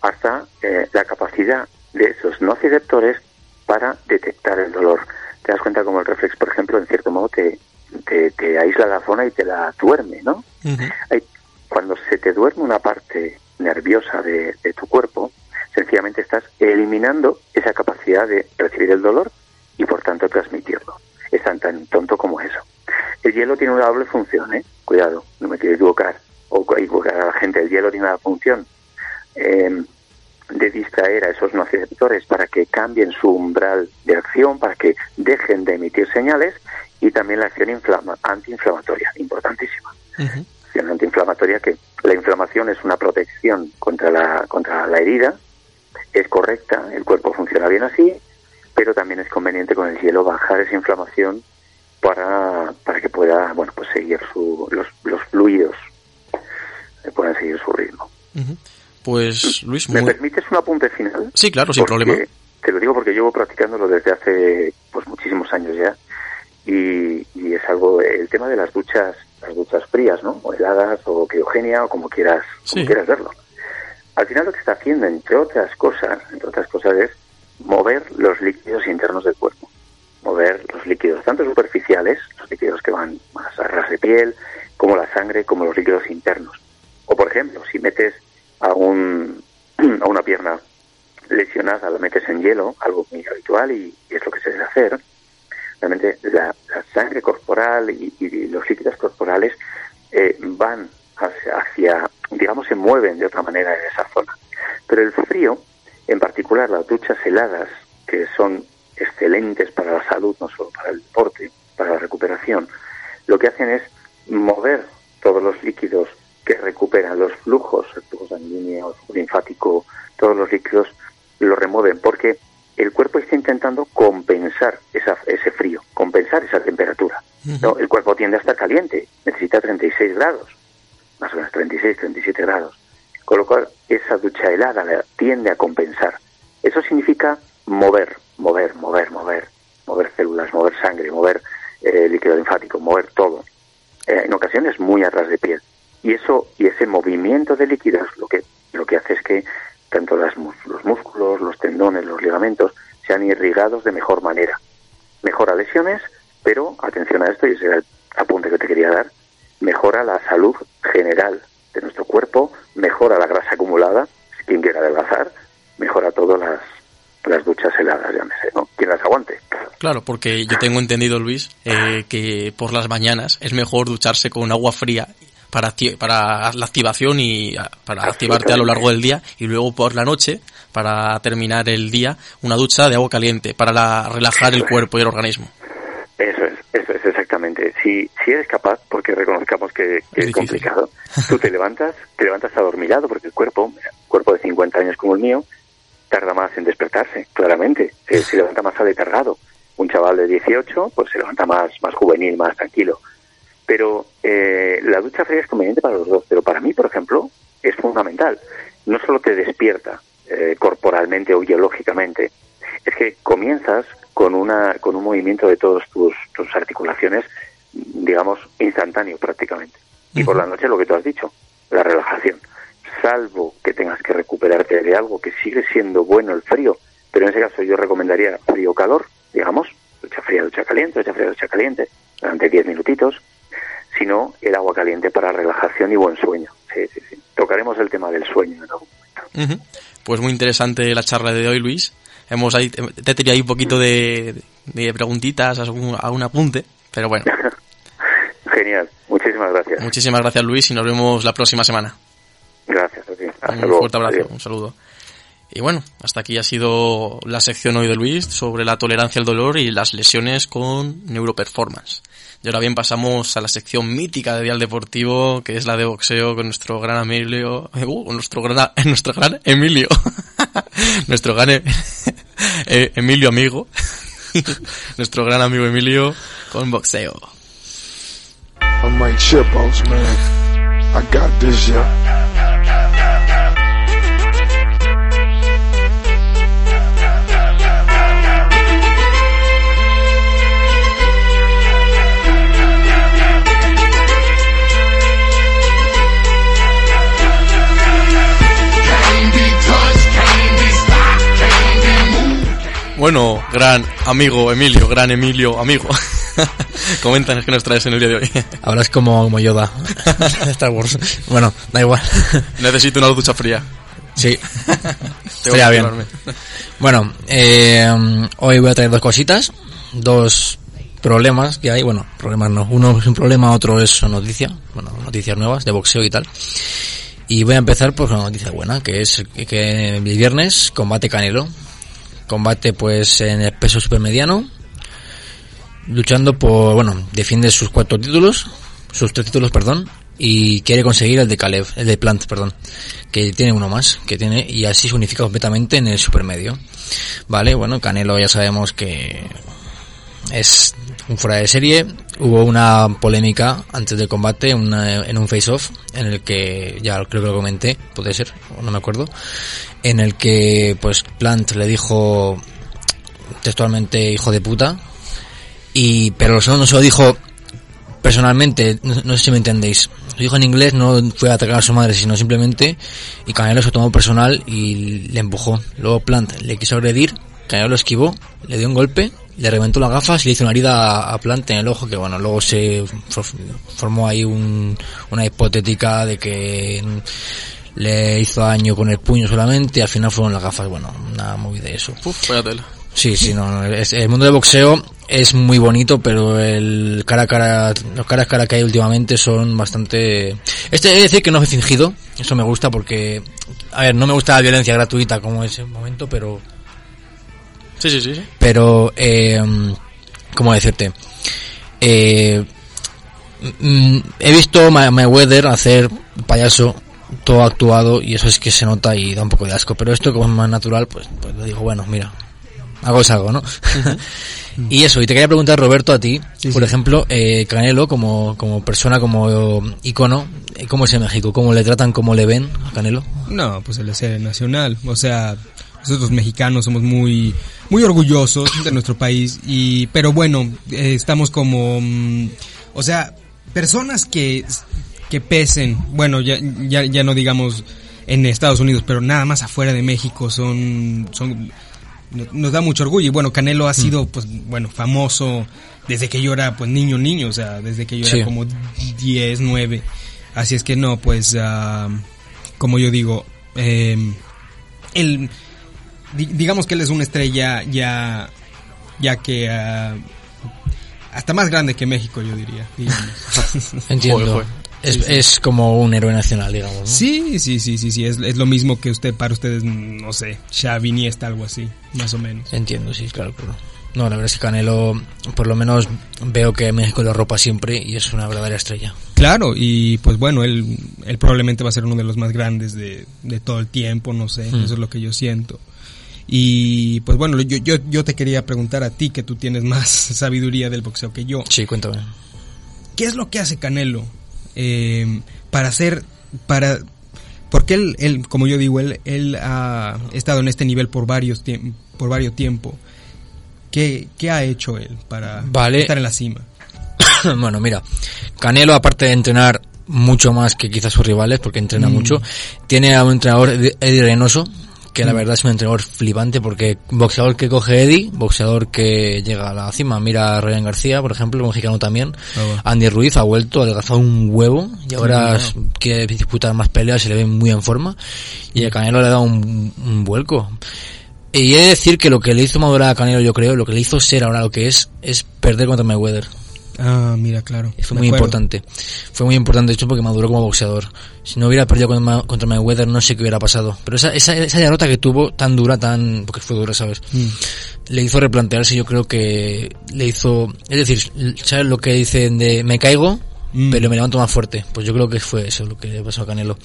hasta eh, la capacidad de esos nociceptores para detectar el dolor. Te das cuenta como el reflex, por ejemplo, en cierto modo te, te, te aísla la zona y te la duerme, ¿no? Cuando se te duerme una parte nerviosa de, de tu cuerpo, sencillamente estás eliminando esa capacidad de recibir el dolor y por tanto transmitirlo. Es tan, tan tonto como eso. El hielo tiene una doble función, ¿eh? Cuidado, no me quiero equivocar o equivocar a la gente. El hielo tiene una función eh, de distraer a esos nociceptores para que cambien su umbral de acción, para que dejen de emitir señales y también la acción inflama- antiinflamatoria, importantísima. Acción antiinflamatoria que la inflamación es una protección contra la, contra la herida, es correcta, el cuerpo funciona bien así, pero también es conveniente con el hielo bajar esa inflamación para, para que pueda bueno pues seguir su, los, los fluidos eh, puedan seguir su ritmo. Pues, Luis, ¿Me muy... permites un apunte final? Sí, claro, sin Porque problema. Te lo digo porque llevo practicándolo desde hace pues muchísimos años ya y, y es algo el tema de las duchas las duchas frías, ¿no? O heladas o criogenia o como quieras como Sí. quieras verlo. Al final lo que está haciendo entre otras cosas, entre otras cosas es mover los líquidos internos del cuerpo, mover los líquidos tanto superficiales, los líquidos que van más a ras de piel, como la sangre, como los líquidos internos. O por ejemplo, si metes a un a una pierna lesionada la metes en hielo, algo muy habitual y, es lo que se debe hacer. Realmente la, sangre corporal y, y los líquidos corporales eh, van hacia, hacia, digamos, se mueven de otra manera en esa zona. Pero el frío, en particular las duchas heladas, que son excelentes para la salud, no solo para el deporte, para la recuperación, lo que hacen es mover todos los líquidos que recuperan los flujos, el flujo sanguíneo, el flujo linfático, todos los líquidos lo remueven porque el cuerpo está intentando compensar esa, ese frío, compensar esa temperatura. ¿no? El cuerpo tiende a estar caliente, necesita 36 grados, más o menos 36, 37 grados. Con lo cual, esa ducha helada la tiende a compensar. Eso significa mover, mover, mover, mover, mover células, mover sangre, mover eh, líquido linfático, mover todo. Eh, en ocasiones muy a ras de piel. Y eso y ese movimiento de líquidos lo que lo que hace es que tanto las, los músculos, los tendones, los ligamentos sean irrigados de mejor manera. Mejora lesiones, pero atención a esto, y ese era el apunte que te quería dar, mejora la salud general de nuestro cuerpo, mejora la grasa acumulada, si quien quiera adelgazar, mejora todas las, las duchas heladas, llámese, ¿no? Quien las aguante. Claro, porque yo tengo entendido, Luis, eh, que por las mañanas es mejor ducharse con agua fría para, para la activación y para activarte a lo largo del día y luego por la noche, para terminar el día, una ducha de agua caliente para la- relajar el cuerpo y el organismo. Eso es, eso es exactamente. Si, si eres capaz, porque reconozcamos que, que es, complicado, tú te levantas, te levantas adormilado, porque el cuerpo, un cuerpo de 50 años como el mío, tarda más en despertarse, claramente. Se, se levanta más aletargado. Un chaval de 18, pues se levanta más, más juvenil, más tranquilo. Pero eh, la ducha fría es conveniente para los dos, pero para mí, por ejemplo, es fundamental. No solo te despierta eh, corporalmente o biológicamente, es que comienzas con una con un movimiento de todas tus, tus articulaciones, digamos, instantáneo prácticamente. Y por la noche lo que tú has dicho, la relajación. Salvo que tengas que recuperarte de algo que sigue siendo bueno el frío, pero en ese caso yo recomendaría frío-calor, digamos, ducha fría, ducha caliente, ducha fría, ducha caliente, durante 10 minutitos, sino el agua caliente para relajación y buen sueño. Sí, sí, sí. Tocaremos el tema del sueño en algún Ujú. Pues muy interesante la charla de hoy, Luis. Hemos ahí, te tiré ahí un poquito de, de preguntitas, algún, algún apunte, pero bueno. Genial, muchísimas gracias. Muchísimas gracias, Luis, y nos vemos la próxima semana. Gracias a ti. Hasta un luego. fuerte abrazo, Adiós. un saludo. Y bueno, hasta aquí ha sido la sección hoy de Luis sobre la tolerancia al dolor y las lesiones con neuroperformance. Y ahora bien pasamos a la sección mítica de Dial Deportivo, que es la de boxeo con nuestro gran Emilio, uh, con nuestro gran, nuestro gran Emilio, nuestro gran eh, Emilio amigo, nuestro gran amigo Emilio con boxeo. Gran amigo Emilio, gran Emilio amigo. Coméntanos qué nos traes en el día de hoy. Hablas como, como Yoda Star Wars. Bueno, da igual. Necesito una ducha fría. Sí. Estaría bien. Bueno, eh, hoy voy a traer dos cositas, dos problemas que hay. Bueno, problemas no. Uno es un problema, otro es noticia. Bueno, noticias nuevas de boxeo y tal. Y voy a empezar por una noticia buena, que es que el viernes combate Canelo. Combate pues en el peso supermediano. Luchando por, bueno, defiende sus cuatro títulos, sus tres títulos, perdón, y quiere conseguir el de Caleb, el de Plant, perdón, que tiene uno más, que tiene, y así se unifica completamente en el supermedio. Vale, bueno, Canelo ya sabemos que es un fuera de serie. Hubo una polémica antes del combate una- en un face-off, en el que, ya creo que lo comenté, puede ser, no me acuerdo, en el que pues Plant le dijo textualmente hijo de puta, y pero no se lo dijo personalmente, no, no sé si me entendéis. Lo dijo en inglés, no fue a atacar a su madre, sino simplemente, y Canelo se tomó personal y le empujó. Luego Plant le quiso agredir, Canelo lo esquivó, le dio un golpe, le reventó las gafas y le hizo una herida a- Plant en el ojo, que bueno, luego se for- formó ahí un- una hipotética de que le hizo daño con el puño solamente y al final fueron las gafas. Bueno, una movida de eso. Uf, vaya tela. Sí, sí, no, no, es- el mundo del boxeo es muy bonito, pero el cara a cara, los cara a cara que hay últimamente son bastante... Este he de decir que no es fingido, eso me gusta porque, a ver, no me gusta la violencia gratuita como ese momento, pero, Sí, sí, sí. sí. pero, eh, ¿cómo decirte? Eh, mm, he visto a Mayweather hacer payaso todo actuado y eso es que se nota y da un poco de asco, pero esto como es más natural, pues, pues le digo, bueno, mira, algo es algo, ¿no? y eso, y te quería preguntar, Roberto, a ti, por ejemplo, eh, Canelo, como, como persona, como icono, ¿cómo es en México? ¿Cómo le tratan, cómo le ven a Canelo? No, pues el ser nacional. O sea, nosotros mexicanos somos muy, muy orgullosos de nuestro país y, pero bueno, eh, estamos como, mm, o sea, personas que, que pesen, bueno, ya, ya, ya no digamos en Estados Unidos, pero nada más afuera de México son, son, no- nos da mucho orgullo y bueno, Canelo ha sido, pues, bueno, famoso desde que yo era, pues, niño, niño, o sea, desde que yo Sí. era como 10, 9. Así es que no, pues, ah, como yo digo, eh, di- digamos que él es una estrella ya, ya que ah, hasta más grande que México, yo diría. digamos. Entiendo. Es, es como un héroe nacional, digamos. ¿no? Sí, sí, sí, sí, sí, es, es lo mismo que usted, para ustedes, no sé, Xavi, Iniesta, algo así, más o menos. Entiendo, sí, claro, claro. No, la verdad es que Canelo, por lo menos veo que México lo ropa siempre y es una verdadera estrella. Claro, y pues bueno, él, él probablemente va a ser uno de los más grandes de, de todo el tiempo, no sé, Hmm. eso es lo que yo siento. Y pues bueno, yo, yo, yo te quería preguntar a ti, que tú tienes más sabiduría del boxeo que yo. Sí, cuéntame. ¿Qué es lo que hace Canelo eh, para hacer, para, porque él, él, como yo digo, él, él ha estado en este nivel por varios por varios tiempo. ¿Qué, ¿Qué ha hecho él para Vale. estar en la cima? bueno, mira, Canelo, aparte de entrenar mucho más que quizás sus rivales, porque entrena Mm. mucho, tiene a un entrenador, Ed- Eddie Reynoso, que la Mm. verdad es un entrenador flipante, porque boxeador que coge Eddie, boxeador que llega a la cima. Mira a Ryan García, por ejemplo, mexicano también. Andy Ruiz ha vuelto, ha adelgazado un huevo, y ahora Sí, quiere disputar más peleas, se le ve muy en forma, y a Canelo le da un, un vuelco. Y he de decir que lo que le hizo madurar a Canelo, yo creo, lo que le hizo ser ahora lo que es, es perder contra Mayweather. Ah, mira, claro. Fue muy acuerdo. importante. Fue muy importante, de hecho, porque maduró como boxeador. Si no hubiera perdido contra, Ma- contra Mayweather, no sé qué hubiera pasado. Pero esa, esa, esa derrota que tuvo, tan dura, tan... porque fue dura, ¿sabes? Mm. Le hizo replantearse, yo creo que le hizo... Es decir, ¿sabes lo que dicen de me caigo, Mm. pero me levanto más fuerte? Pues yo creo que fue eso lo que le pasó a Canelo.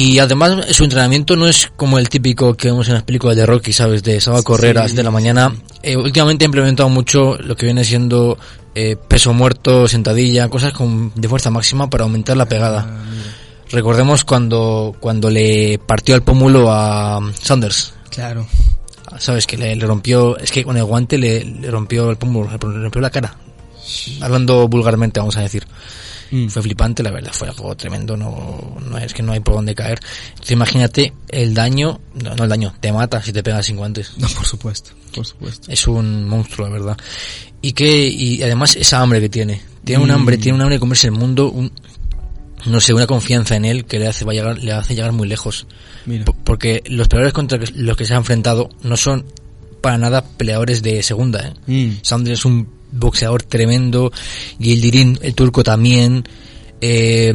Y además su entrenamiento no es como el típico que vemos en las películas de Rocky, ¿sabes? De sábado a correr a las 7 de la mañana. Eh, últimamente ha implementado mucho lo que viene siendo eh, peso muerto, sentadilla, cosas con, de fuerza máxima para aumentar la pegada. Recordemos cuando, cuando le partió el pómulo a Sanders. Claro. ¿Sabes? Que le, le rompió, es que con el guante le, le rompió el pómulo, le rompió la cara. Hablando vulgarmente, vamos a decir. Mm. Fue flipante, la verdad, fue algo tremendo, no, no es que no hay por dónde caer. Entonces, imagínate el daño, no, no el daño, te mata si te pegas sin guantes. No, por supuesto, por supuesto. Es un monstruo, la verdad. Y que, y además esa hambre que tiene. Tiene un Mm. hambre, tiene un hambre de comerse el mundo, un, no sé, una confianza en él que le hace, va a llegar, le hace llegar muy lejos. Mira. Porque los peleadores contra los que se ha enfrentado no son para nada peleadores de segunda, ¿eh? Mm. Sanders es un boxeador tremendo, Gildirin, el turco también, eh,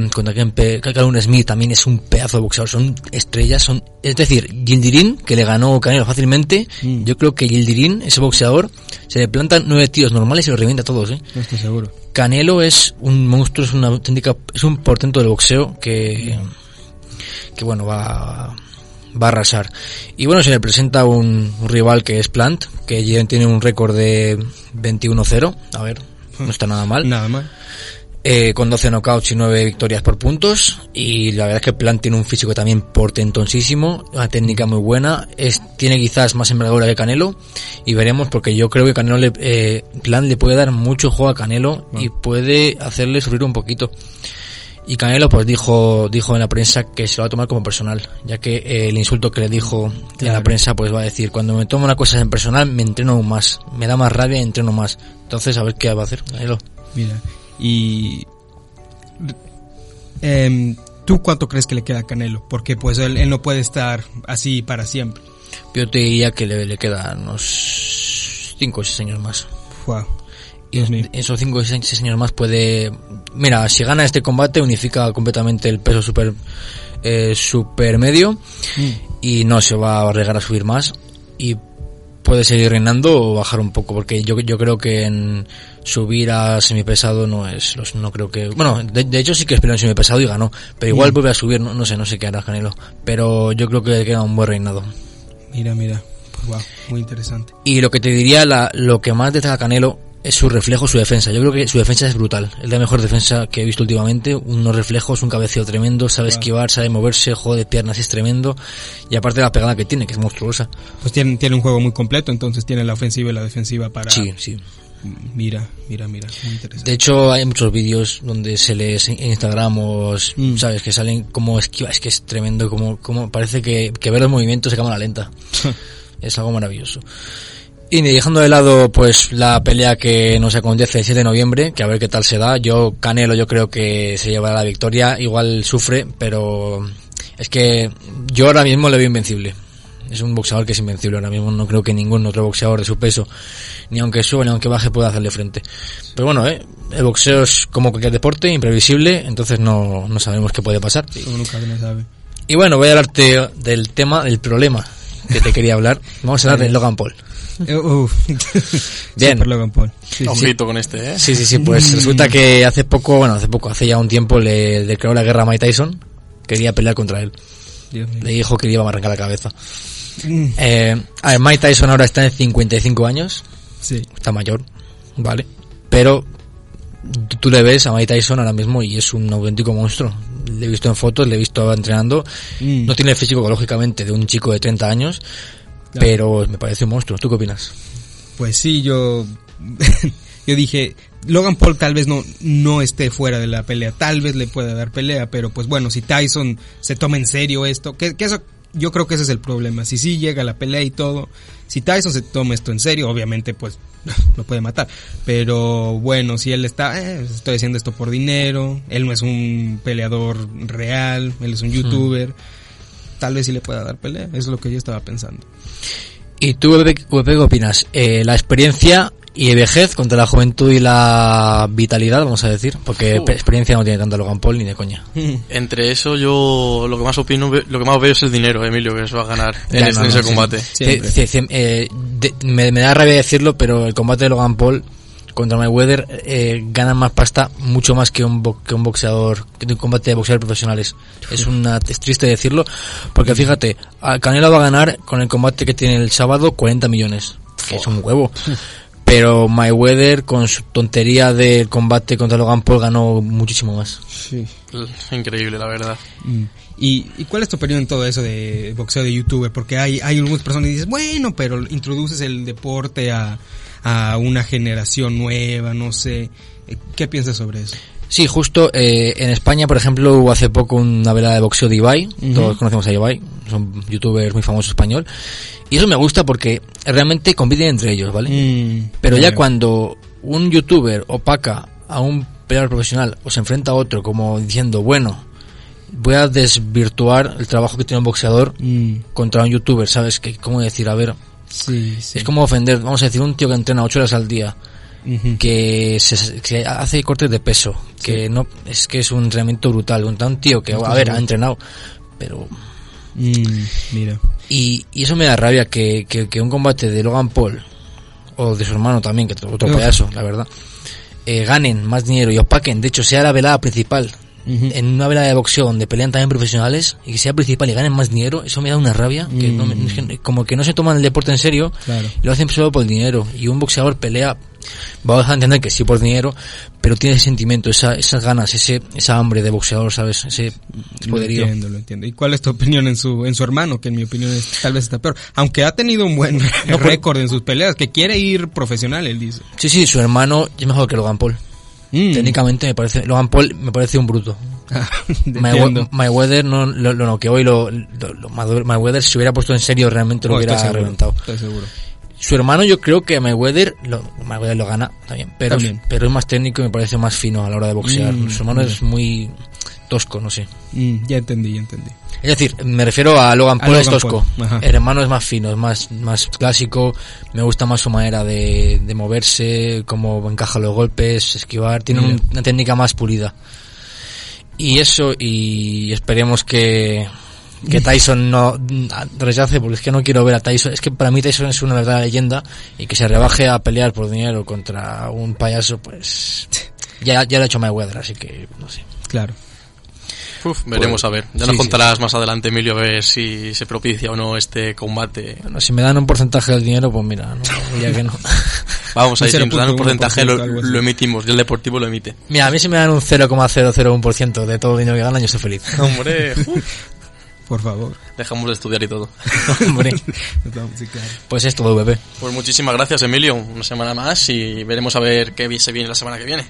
pe- Calhoun Smith también es un pedazo de boxeador, son estrellas, son, es decir, Gildirin, que le ganó Canelo fácilmente, Mm. yo creo que Gildirin, ese boxeador, se le plantan nueve tiros normales y los revienta a todos, ¿eh? No estoy seguro. Canelo es un monstruo, es una auténtica, es un portento del boxeo que, que bueno, va, va a arrasar. Y bueno, se le presenta un, un rival que es Plant, que tiene un récord de 21-0, a ver, no está nada mal. Nada mal. Eh, con 12 knockouts y 9 victorias por puntos. Y la verdad es que Plant tiene un físico también portentosísimo, una técnica muy buena. Es, tiene quizás más envergadura que Canelo. Y veremos porque yo creo que Canelo le, eh, Plant le puede dar mucho juego a Canelo y puede hacerle sufrir un poquito. Y Canelo pues dijo, dijo en la prensa que se lo va a tomar como personal, ya que eh, el insulto que le dijo en la Claro. prensa pues va a decir, cuando me tomo una cosa en personal me entreno aún más, me da más rabia y entreno más. Entonces a ver qué va a hacer Canelo. Mira, y em, ¿Tú cuánto crees que le queda a Canelo? Porque pues él, él no puede estar así para siempre. Yo te diría que le, le quedan unos 5 o 6 años más. Wow. Y en esos 5 o 6 años más puede... Mira, si gana este combate unifica completamente el peso super, eh, super medio y no se va a arriesgar a subir más y puede seguir reinando o bajar un poco porque yo, yo creo que en subir a semipesado no es los- no creo que bueno de, de hecho sí que esperó en semipesado y ganó pero igual Mm. vuelve a subir no, no sé no sé qué hará Canelo pero yo creo que queda un buen reinado Mira, mira. Wow, muy interesante. y lo que te diría, la, lo que más destaca Canelo es su reflejo, su defensa. Yo creo que su defensa es brutal. Es la mejor defensa que he visto últimamente. Unos reflejos, un cabeceo tremendo, sabe Claro. esquivar, sabe moverse, juego de piernas es tremendo. Y aparte la pegada que tiene, que es monstruosa. Pues tiene, tiene un juego muy completo, entonces tiene la ofensiva y la defensiva para... Sí, sí. Mira, mira, mira, muy interesante. De hecho, hay muchos vídeos donde se les en Instagram o, Mm. sabes, que salen como esquiva. Es que es tremendo, como, como parece que, que ver los movimientos se cámara lenta. es algo maravilloso. Y dejando de lado pues la pelea que nos acontece el 7 de noviembre, que a ver qué tal se da. Yo, Canelo, yo creo que se llevará la victoria. Igual sufre, pero es que yo ahora mismo le veo invencible. Es un boxeador que es invencible ahora mismo. No creo que ningún otro boxeador de su peso, ni aunque suba ni aunque baje, pueda hacerle frente. Pero bueno, ¿eh? el boxeo es como cualquier deporte, imprevisible, entonces no, no sabemos qué puede pasar. No sabe. Y bueno, voy a hablarte del tema, del problema que te quería hablar. Vamos a hablar de Logan Paul. Uf. Bien. Logan Paul. Sí, sí. Con este, ¿eh? Sí, sí, sí, pues resulta que hace poco, bueno, hace poco, hace ya un tiempo le declaró la guerra a Mike Tyson. Quería pelear contra él. Dios mío. Le dijo que le iba a arrancar la cabeza. Mm. Eh, a ver, Mike Tyson ahora está en 55 años. Sí. Está mayor, ¿vale? Pero tú- tú le ves a Mike Tyson ahora mismo y es un auténtico monstruo. Le he visto en fotos, le he visto entrenando. Mm. No tiene el físico, lógicamente, de un chico de 30 años. Pero me parece un monstruo. ¿Tú qué opinas? Pues sí, yo yo dije, Logan Paul tal vez no no esté fuera de la pelea, tal vez le pueda dar pelea, pero pues bueno, si Tyson se toma en serio esto, que, que eso yo creo que ese es el problema. Si sí llega la pelea y todo, si Tyson se toma esto en serio, obviamente pues lo puede matar. Pero bueno, si él está, eh, estoy haciendo esto por dinero, él no es un peleador real, él es un youtuber, tal vez sí le pueda dar pelea, eso es lo que yo estaba pensando. ¿Y tú, qué opinas? Eh, la experiencia y vejez contra la juventud y la vitalidad, vamos a decir, porque Uh. experiencia no tiene tanto Logan Paul ni de coña. Entre eso yo lo que más opino, lo que más veo es el dinero, Emilio, que se va a ganar en, Ya, este- no, en no, ese sí. combate. Sí, sí, eh, de- me, me da rabia decirlo, pero el combate de Logan Paul contra Mayweather eh, gana más pasta mucho más que un, bo- que un boxeador, que un combate de boxeadores profesionales. Es una es triste decirlo, porque fíjate, a Canelo va a ganar con el combate que tiene el sábado 40 millones, que es un huevo. Pero Mayweather con su tontería del combate contra Logan Paul ganó muchísimo más. Sí. Increíble, la verdad. Mm. ¿Y, ¿Y cuál es tu opinión en todo eso de boxeo de youtuber? Porque hay, hay algunas personas que dices, bueno, pero introduces el deporte a, a una generación nueva, no sé. Eh, ¿Qué piensas sobre eso? Sí, justo eh, en España, por ejemplo, hubo hace poco una velada de boxeo de Ibai. Ujú. Todos conocemos a Ibai, son youtubers muy famosos español. Y eso me gusta porque realmente compiten entre ellos, ¿vale? Mm, Pero ya cuando un youtuber opaca a un peleador profesional o se enfrenta a otro como diciendo, bueno, voy a desvirtuar el trabajo que tiene un boxeador Mm, contra un youtuber, ¿sabes? Que, ¿Cómo decir? A ver, sí, sí. es como ofender, vamos a decir, un tío que entrena ocho horas al día que se, que hace cortes de peso, que no es que es un entrenamiento brutal, un, un tío que a ver ha entrenado, pero Mm, mira. y, y eso me da rabia que, que, que un combate de Logan Paul o de su hermano también, que otro payaso, la verdad, eh, ganen más dinero y opaquen, de hecho sea la velada principal Ujú. en una velada de boxeo donde pelean también profesionales y que sea principal y ganen más dinero, eso me da una rabia, que no me- Mm. que como que no se toman el deporte en serio Claro. y lo hacen solo por el dinero. Y un boxeador pelea, vamos a entender que sí por dinero, pero tiene ese sentimiento, esa, esas ganas, ese, esa hambre de boxeador, ¿sabes? Ese Lo poderío. entiendo, lo entiendo. ¿Y cuál es tu opinión en su en su hermano? Que en mi opinión es, tal vez está peor. Aunque ha tenido un buen récord en sus peleas, que quiere ir profesional, él dice. Sí, sí, su hermano es mejor que Logan Paul. Mm. Técnicamente me parece, Logan Paul me parece un bruto. Mayweather no lo, lo noqueó y lo, lo, lo- Mayweather si hubiera puesto en serio realmente lo Oh, hubiera seguro, reventado. Seguro. Su hermano yo creo que Mayweather lo, Mayweather lo gana también, pero, También. pero es más técnico y me parece más fino a la hora de boxear. Mm, Su hermano es muy tosco, no sé. Mm, ya entendí, ya entendí. Es decir, me refiero a Logan A Paul es tosco. Paul. El hermano es más fino, es más, más clásico. Me gusta más su manera de, de moverse, cómo encaja los golpes, esquivar. Tiene una técnica más pulida. Y eso, y esperemos que, que Tyson no rechace, porque es que no quiero ver a Tyson. Es que para mí Tyson es una verdadera leyenda y que se rebaje a pelear por dinero contra un payaso, pues ya, ya lo ha hecho Mayweather, así que no sé. Claro. Uf, veremos Pues, a ver. Ya sí, nos contarás más adelante, Emilio, a ver si se propicia o no este combate. Bueno, si me dan un porcentaje del dinero, pues mira, no, ya que no. Vamos a Un ir, si nos dan un 0.1%, porcentaje, lo, lo emitimos. Y el deportivo lo emite. Mira, a mí si me dan un 0,001% de todo el dinero que ganan, yo estoy feliz. Hombre, Por favor. dejamos de estudiar y todo. Hombre. Sí. Pues es todo, bebé. Pues muchísimas gracias, Emilio. Una semana más y veremos a ver qué se viene la semana que viene.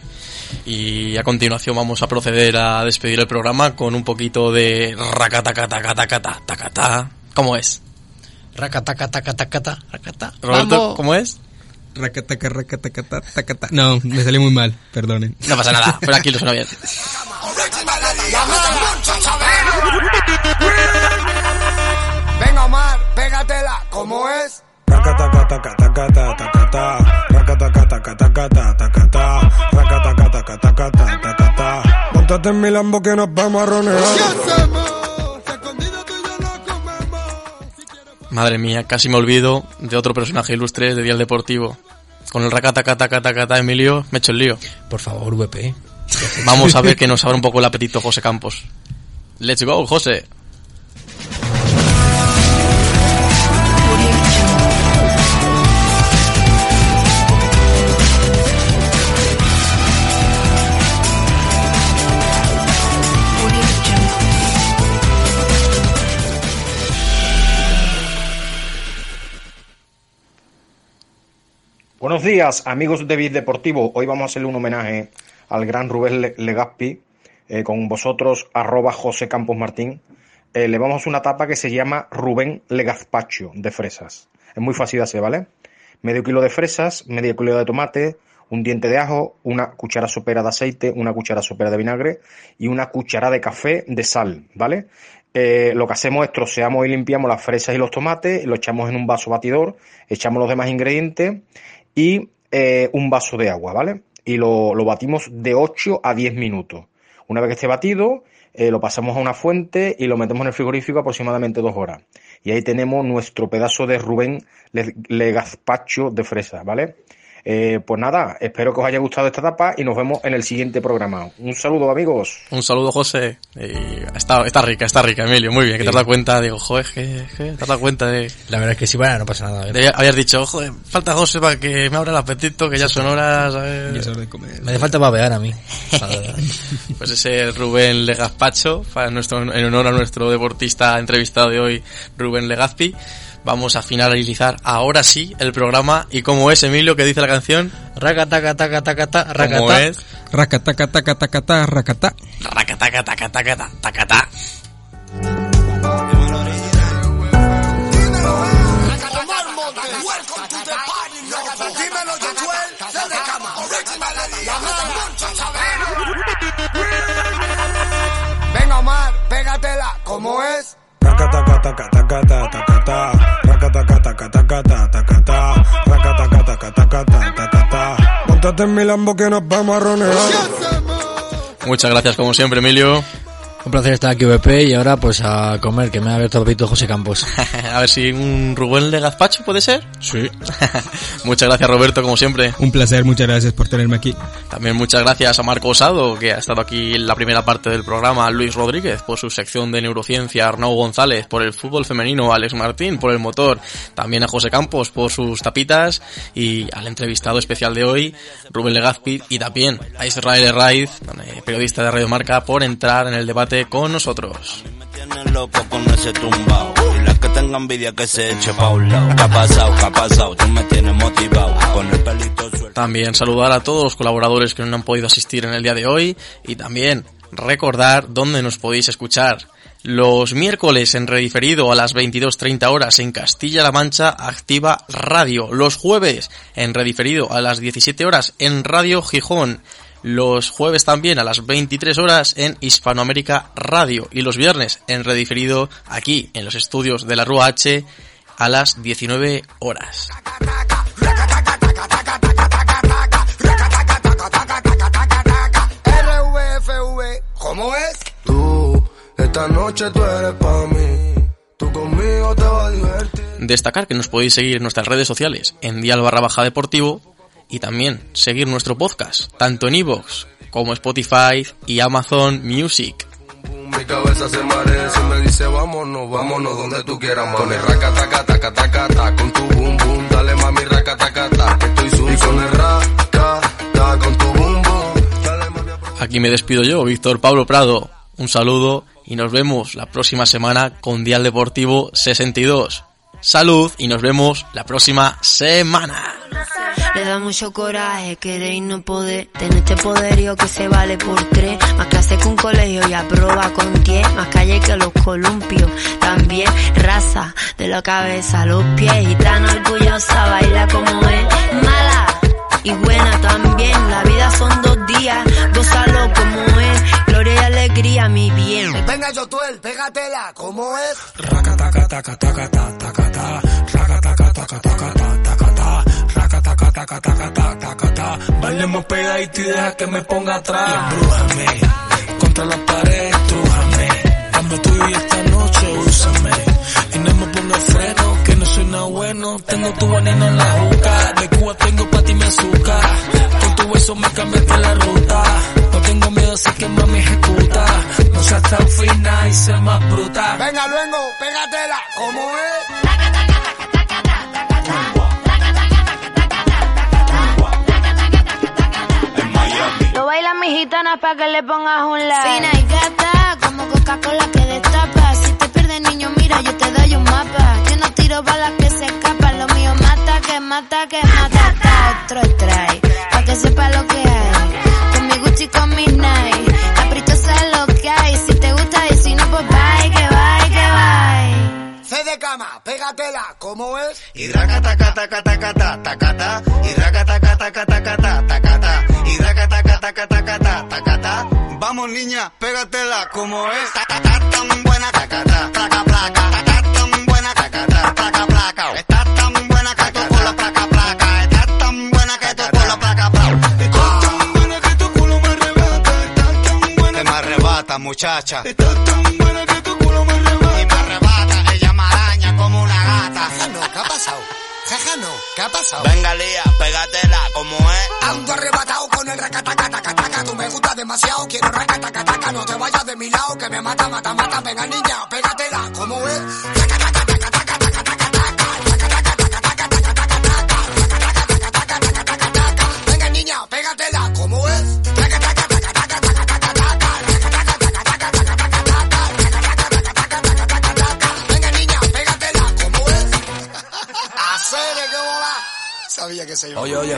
Y a continuación vamos a proceder a despedir el programa con un poquito de racatacatacatacata. ¿Cómo es? Racatacatacatacata, racata. Roberto. ¿cómo es? No, me salió muy mal, perdonen. No pasa nada, pero aquí lo suena bien. Venga Omar, pégatela, ¿cómo es? Montate en mi Lambo que nos vamos a ronear. Madre mía, casi me olvido de otro personaje ilustre de Dial Deportivo. Con el racatacatacatacata, Emilio, me he hecho el lío. Por favor, VP. Vamos a ver que nos abra un poco el apetito José Campos. Let's go, José. Buenos días, amigos de Bit Deportivo. Hoy vamos a hacerle un homenaje al gran Rubén Le- Legazpi, eh, con vosotros, arroba José Campos Martín. Eh, le vamos a hacer una tapa que se llama Rubén Legazpacho de fresas. Es muy fácil de hacer, ¿vale? Medio kilo de fresas, medio kilo de tomate, un diente de ajo, una cuchara sopera de aceite, una cuchara sopera de vinagre y una cuchara de café de sal, ¿vale? Eh, lo que hacemos es troceamos y limpiamos las fresas y los tomates, lo echamos en un vaso batidor, echamos los demás ingredientes y eh, un vaso de agua, ¿vale? Y lo, lo batimos de 8 a 10 minutos. Una vez que esté batido, eh, lo pasamos a una fuente y lo metemos en el frigorífico aproximadamente dos horas. Y ahí tenemos nuestro pedazo de Rubén Le- Legazpacho de fresa, ¿vale? Eh, pues nada, espero que os haya gustado esta etapa y nos vemos en el siguiente programa. Un saludo, amigos. Un saludo, José. Y está, está rica, está rica, Emilio. Muy bien, que te has dado cuenta. Digo, joder, que, que te has dado cuenta de... La verdad es que sí, bueno, no pasa nada. de- habías dicho, joder, falta José para que me abra el apetito, que ya son horas, ¿sabes? Ya es hora de comer. Me hace falta babear a mí. Pues ese Rubén Legazpacho, para nuestro, en honor a nuestro deportista entrevistado de hoy, Rubén Legazpi. Vamos a finalizar ahora sí el programa. ¿Y cómo es, Emilio, que dice la canción? Racatacatacatacata, ¿Cómo racata. es? Racata. Venga, Omar, pégatela, ¿cómo es? Muchas gracias, como siempre, Emilio. Un placer estar aquí, VP, y ahora pues a comer, que me ha abierto el apetito José Campos. a ver si un Rubén Legazpacho puede ser. Sí. muchas gracias, Roberto, como siempre. Un placer, muchas gracias por tenerme aquí. También muchas gracias a Marco Osado, que ha estado aquí en la primera parte del programa, Luis Rodríguez por su sección de neurociencia, Arnau González por el fútbol femenino, Alex Martín por el motor, también a José Campos por sus tapitas y al entrevistado especial de hoy, Rubén Legazpi, y también a Israel Herraiz, eh, periodista de Radio Marca, por entrar en el debate con nosotros. Tienes loco con ese tumbao. Y la que tenga envidia que se eche pa' un lado. ¿Qué ha pasado? ¿Qué ha pasado? Tú me tienes motivado. Con el pelito suelto. También saludar a todos los colaboradores que no han podido asistir en el día de hoy y también recordar dónde nos podéis escuchar. Los miércoles en rediferido a las 22.30 horas en Castilla-La Mancha Activa Radio. Los jueves en rediferido a las 17 horas en Radio Gijón. Los jueves también a las 23 horas en Hispanoamérica Radio y los viernes en rediferido aquí en los estudios de la Rúa H a las 19 horas. ¿cómo es? Tú, esta noche tú eres para mí. Tú conmigo te vas a divertir. Destacar que nos podéis seguir en nuestras redes sociales en Dial barra baja deportivo y también seguir nuestro podcast tanto en iVoox como Spotify y Amazon Music. Mi cabeza se marea si me dice vámonos, vámonos donde tú quieras, mami. Con el raca, taca, taca, taca, ta, con tu boom, boom, dale mami, raca, taca, estoy zoom, el raca, con tu boom, boom. Aquí me despido yo, Víctor Pablo Prado. Un saludo y nos vemos la próxima semana con Dial Deportivo 62. Salud y nos vemos la próxima semana. Le da mucho coraje querer y no poder Tener este poderío que se vale por tres. Más clase que un colegio y aprueba con diez. Más calle que los columpios También raza de la cabeza a los pies. Y tan orgullosa baila como es Mala y buena también. La vida son dos días Gózalo como es. Gloria y alegría mi bien. Venga, Yotuel, pégatela, ¿cómo es? Bailemos pegadito y deja que me ponga atrás. Embrújame, contra la pared, estrújame. Dame tuyo y esta noche úsame. Y no me ponga freno, que no soy nada bueno. Tengo tu veneno en la juca. De Cuba tengo pa' ti mi azúcar. Con tu beso me cambiaste la ruta. No tengo miedo, así que mami ejecuta. No seas tan fina y sé más bruta. Venga, luego, pégatela, ¿cómo es? Lo bailan mis gitanas pa' que le pongas un like. Fina y gata, como Coca-Cola que destapa. Si te pierdes, niño, mira, yo te doy un mapa. Yo no tiro balas que se escapan. Lo mío mata, que mata, que mata. Ta, otro trae, pa' que sepa lo que hay. Con mi Gucci, con mis Nike. Caprichosa es lo que hay. Si te gusta y si no, pues bye, que bye, que bye. C de cama, pégatela, ¿cómo es? Y raca taca taca taca ta taca ta y raca taca taca taca ta taca ta y raca taca taca taca ta taca ta Vamos niña, pégatela como es. Ta, ta, ta, tan buena taca ta placa placa. Ta, ta, tan buena taca ta placa placa. Estás tan buena que tu culo placa placa. Estás tan buena que tu culo placa placa. Estás tan buena que tu culo me arrebata. Estás tan buena que me arrebata muchacha. Estás tan buena que tu culo me arrebata. Y me arrebata, ella me araña como una gata. No, ¿qué ha pasado? ¿Qué ha pasado? Venga Lía, pégatela como es. Ando arrebatado con el racatacatacataca Tú me gustas demasiado, quiero racatacataca No te vayas de mi lado, que me mata, mata, mata Venga niña, pégatela, ¿cómo es?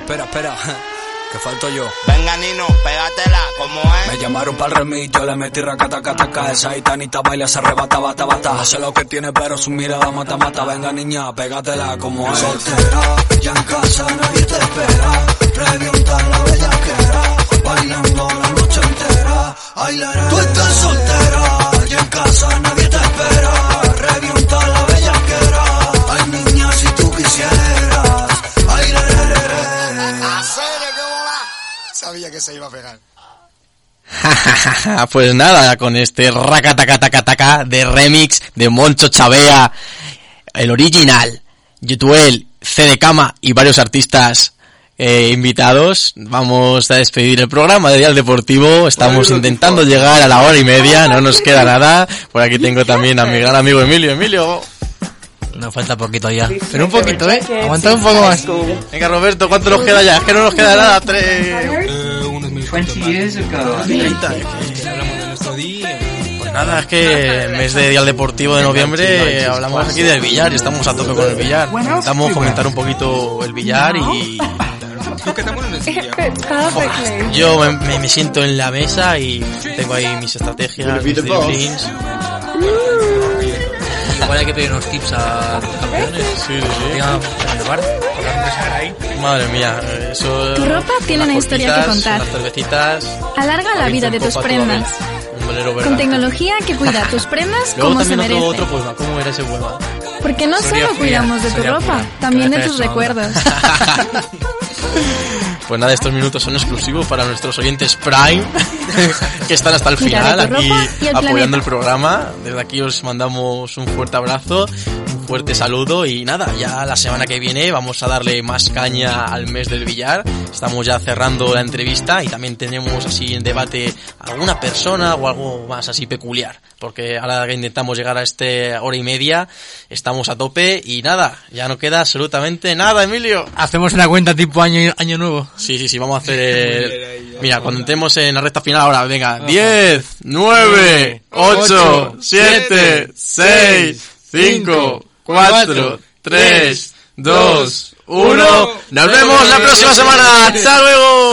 Espera, espera. Que falto yo. Venga Nino, pégatela como es. Me llamaron para el remix, yo le metí racatacataca. Esa gitanita baila, se arrebata, bata, bata. Hace lo que tiene, pero su mirada mata, mata. Venga niña, pégatela como es. Soltera, ya en casa nadie te espera. Pregunta la bellaquera, bailando la noche entera. Ay, la, la, Tú estás soltera, ya en casa Sabía que se iba a pegar. pues nada, con este racatacatacataca de remix de Moncho Chavea, el original, Yutuel, C de Cama y varios artistas eh, invitados, vamos a despedir el programa de Dial Deportivo. Estamos intentando llegar a la hora y media, no nos queda nada. Por aquí tengo también a mi gran amigo Emilio. Emilio, Nos falta poquito ya. pero un poquito, ¿eh? Aguanta un poco más. Venga, Roberto, ¿cuánto nos queda ya? Es que no nos queda nada. Tres... 20 years ago. 30, Pues nada, es que el mes de Dial Deportivo de noviembre eh, hablamos aquí del billar y estamos a tope con el billar. Intentamos fomentar un poquito el billar y yo me, siento en la mesa y tengo ahí mis estrategias, mis driblings. Igual hay que pedir unos tips a los campeones. Sí, sí, sí. El bar. Madre mía, eso... Tu ropa tiene unas una historia que contar. Unas cervecitas... Alarga la vida de tus prendas. Con tecnología que cuida tus prendas Luego como se otro, merece. otro poema. ¿Cómo era ese poema? Porque no Soria solo fría, cuidamos de tu ropa, fría. también de tus recuerdos. Pues nada, estos minutos son exclusivos para nuestros oyentes Prime, que están hasta el final aquí el apoyando planeta. el programa. Desde aquí os mandamos un fuerte abrazo, un fuerte saludo y nada, ya la semana que viene vamos a darle más caña al mes del billar. Estamos ya cerrando la entrevista y también tenemos así en debate alguna persona o algo más así peculiar. Porque ahora que intentamos llegar a este hora y media, estamos a tope y nada, ya no queda absolutamente nada, Emilio. Hacemos una cuenta tipo año, año nuevo. Sí, sí, sí, vamos a hacer. Mira, cuando entremos en la recta final ahora, venga, 10, 9, 8, 7, 6, 5, 4, 3, 2, 1. Nos vemos la próxima semana. ¡Hasta luego!